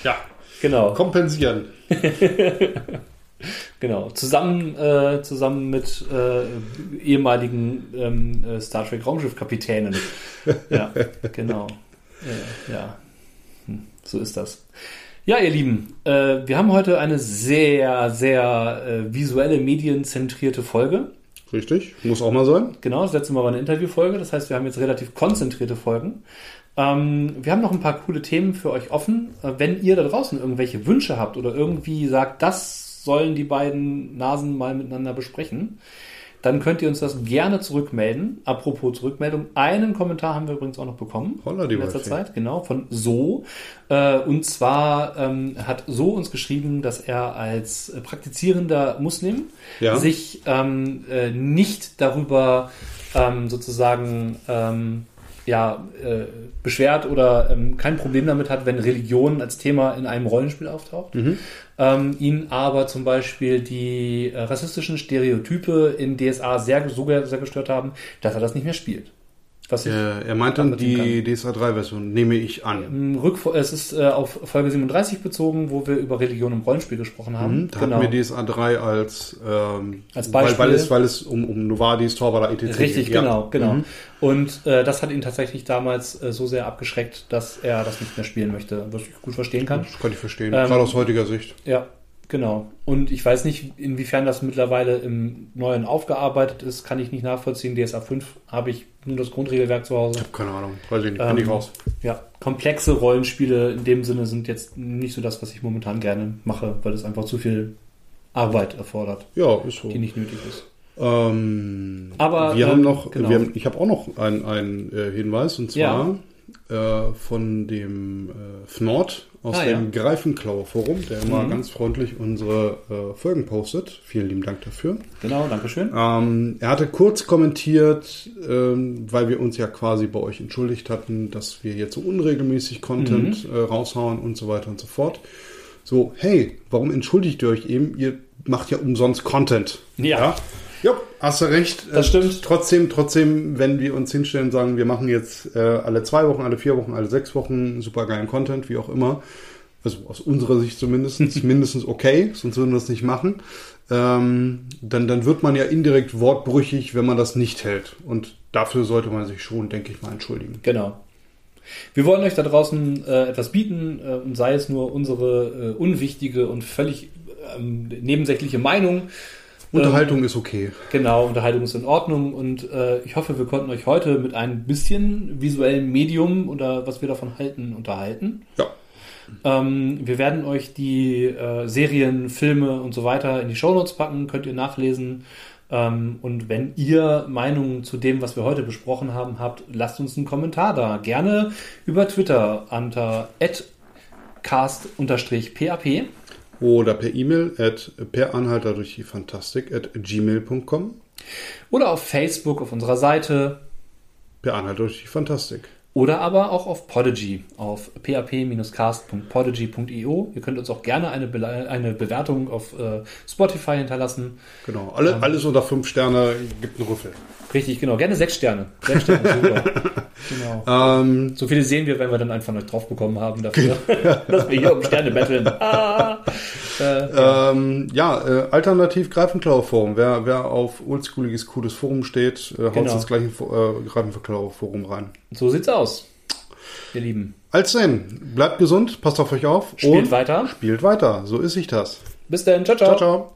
Ja. Genau. Kompensieren. Genau, zusammen, äh, zusammen mit äh, ehemaligen ähm, äh, Star Trek Raumschiffkapitänen. ja, genau. Äh, ja, hm, so ist das. Ja, ihr Lieben, äh, wir haben heute eine sehr, sehr äh, visuelle, medienzentrierte Folge. Richtig. Muss auch mal sein. Genau, das letzte Mal war eine Interviewfolge, das heißt, wir haben jetzt relativ konzentrierte Folgen. Ähm, wir haben noch ein paar coole Themen für euch offen. Äh, wenn ihr da draußen irgendwelche Wünsche habt oder irgendwie sagt, das sollen die beiden Nasen mal miteinander besprechen, dann könnt ihr uns das gerne zurückmelden. Apropos Zurückmeldung, einen Kommentar haben wir übrigens auch noch bekommen Holla, die in letzter Waldfee. Zeit, genau, von So. Äh, und zwar ähm, hat So uns geschrieben, dass er als praktizierender Muslim Ja. sich ähm, äh, nicht darüber ähm, sozusagen ja, äh, beschwert oder ähm, kein Problem damit hat, wenn Religion als Thema in einem Rollenspiel auftaucht. Ähm, ihn aber zum Beispiel die äh, rassistischen Stereotype in DSA sehr, so sehr gestört haben, dass er das nicht mehr spielt. Was Äh, er meint dann die DSA 3-Version, nehme ich an. Rückf es ist äh, auf Folge 37 bezogen, wo wir über Religion im Rollenspiel gesprochen haben. Da hatten wir DSA 3 als, ähm, Als weil, Beispiel. weil, es, weil es um, um Novadis, Torvada, etc. Richtig, geht. Ja. genau, genau. Und äh, das hat ihn tatsächlich damals äh, so sehr abgeschreckt, dass er das nicht mehr spielen möchte, was ich gut verstehen kann. Das kann ich verstehen, Ähm, gerade aus heutiger Sicht. Ja, genau. Und ich weiß nicht, inwiefern das mittlerweile im Neuen aufgearbeitet ist, kann ich nicht nachvollziehen. DSA 5 habe ich nur das Grundregelwerk zu Hause. Keine Ahnung, weiß ich nicht, bin Ähm, ich raus. Ja, komplexe Rollenspiele in dem Sinne sind jetzt nicht so das, was ich momentan gerne mache, weil es einfach zu viel Arbeit erfordert, Ja, ist so. die nicht nötig ist. Ähm, Aber, wir ähm, haben noch, genau. wir haben, ich habe auch noch einen, einen äh, Hinweis und zwar äh, von dem äh, Fnord aus Ah, dem ja. Greifenklauer Forum, der immer Mhm. ganz freundlich unsere äh, Folgen postet. Vielen lieben Dank dafür. Genau, Dankeschön. Ähm, er hatte kurz kommentiert, ähm, weil wir uns ja quasi bei euch entschuldigt hatten, dass wir jetzt so unregelmäßig Content Mhm. äh, raushauen und so weiter und so fort. So, hey, warum entschuldigt ihr euch eben? Ihr macht ja umsonst Content. Ja. Ja, hast du recht. Das Äh, stimmt. Trotzdem, trotzdem, wenn wir uns hinstellen und sagen, wir machen jetzt äh, alle zwei Wochen, alle vier Wochen, alle sechs Wochen super geilen Content, wie auch immer, also aus unserer Sicht zumindest, mindestens okay, sonst würden wir es nicht machen. ähm, dann, dann wird man ja indirekt wortbrüchig, wenn man das nicht hält. Und dafür sollte man sich schon, denke ich mal, entschuldigen. Genau. Wir wollen euch da draußen äh, etwas bieten, äh, und sei es nur unsere äh, unwichtige und völlig ähm, nebensächliche Meinung. Unterhaltung ähm, ist okay. Genau, Unterhaltung ist in Ordnung und äh, ich hoffe, wir konnten euch heute mit ein bisschen visuellem Medium oder was wir davon halten, unterhalten. Ja. Ähm, wir werden euch die äh, Serien, Filme und so weiter in die Shownotes packen, könnt ihr nachlesen. Ähm, und wenn ihr Meinungen zu dem, was wir heute besprochen haben, habt, lasst uns einen Kommentar da. Gerne über Twitter unter cast-pap oder per E-Mail at peranhalter durch die Fantastik at gmail.com oder auf Facebook auf unserer Seite per Anhalter durch die Fantastik. Oder aber auch auf Podigy, auf pap-cast.podigy.io. Ihr könnt uns auch gerne eine, Be eine Bewertung auf äh, Spotify hinterlassen. Genau, Alle, ähm, alles unter fünf Sterne gibt einen Rüffel. Richtig, genau. Gerne sechs Sterne. Sechs Sterne, super. genau. Ähm, so viele sehen wir, wenn wir dann einfach noch drauf bekommen haben, dafür, dass wir hier um Sterne betteln. Ah, äh, ja, ähm, ja äh, alternativ Greifenklaue Forum. Wer, wer auf oldschooliges, cooles Forum steht, äh, haut genau. ins gleiche äh, Greifenklaue Forum rein. So sieht's aus, ihr Lieben. Als denn, bleibt gesund, passt auf euch auf. Spielt weiter. Spielt weiter, so ist sich das. Bis dann, ciao, ciao. Ciao, ciao.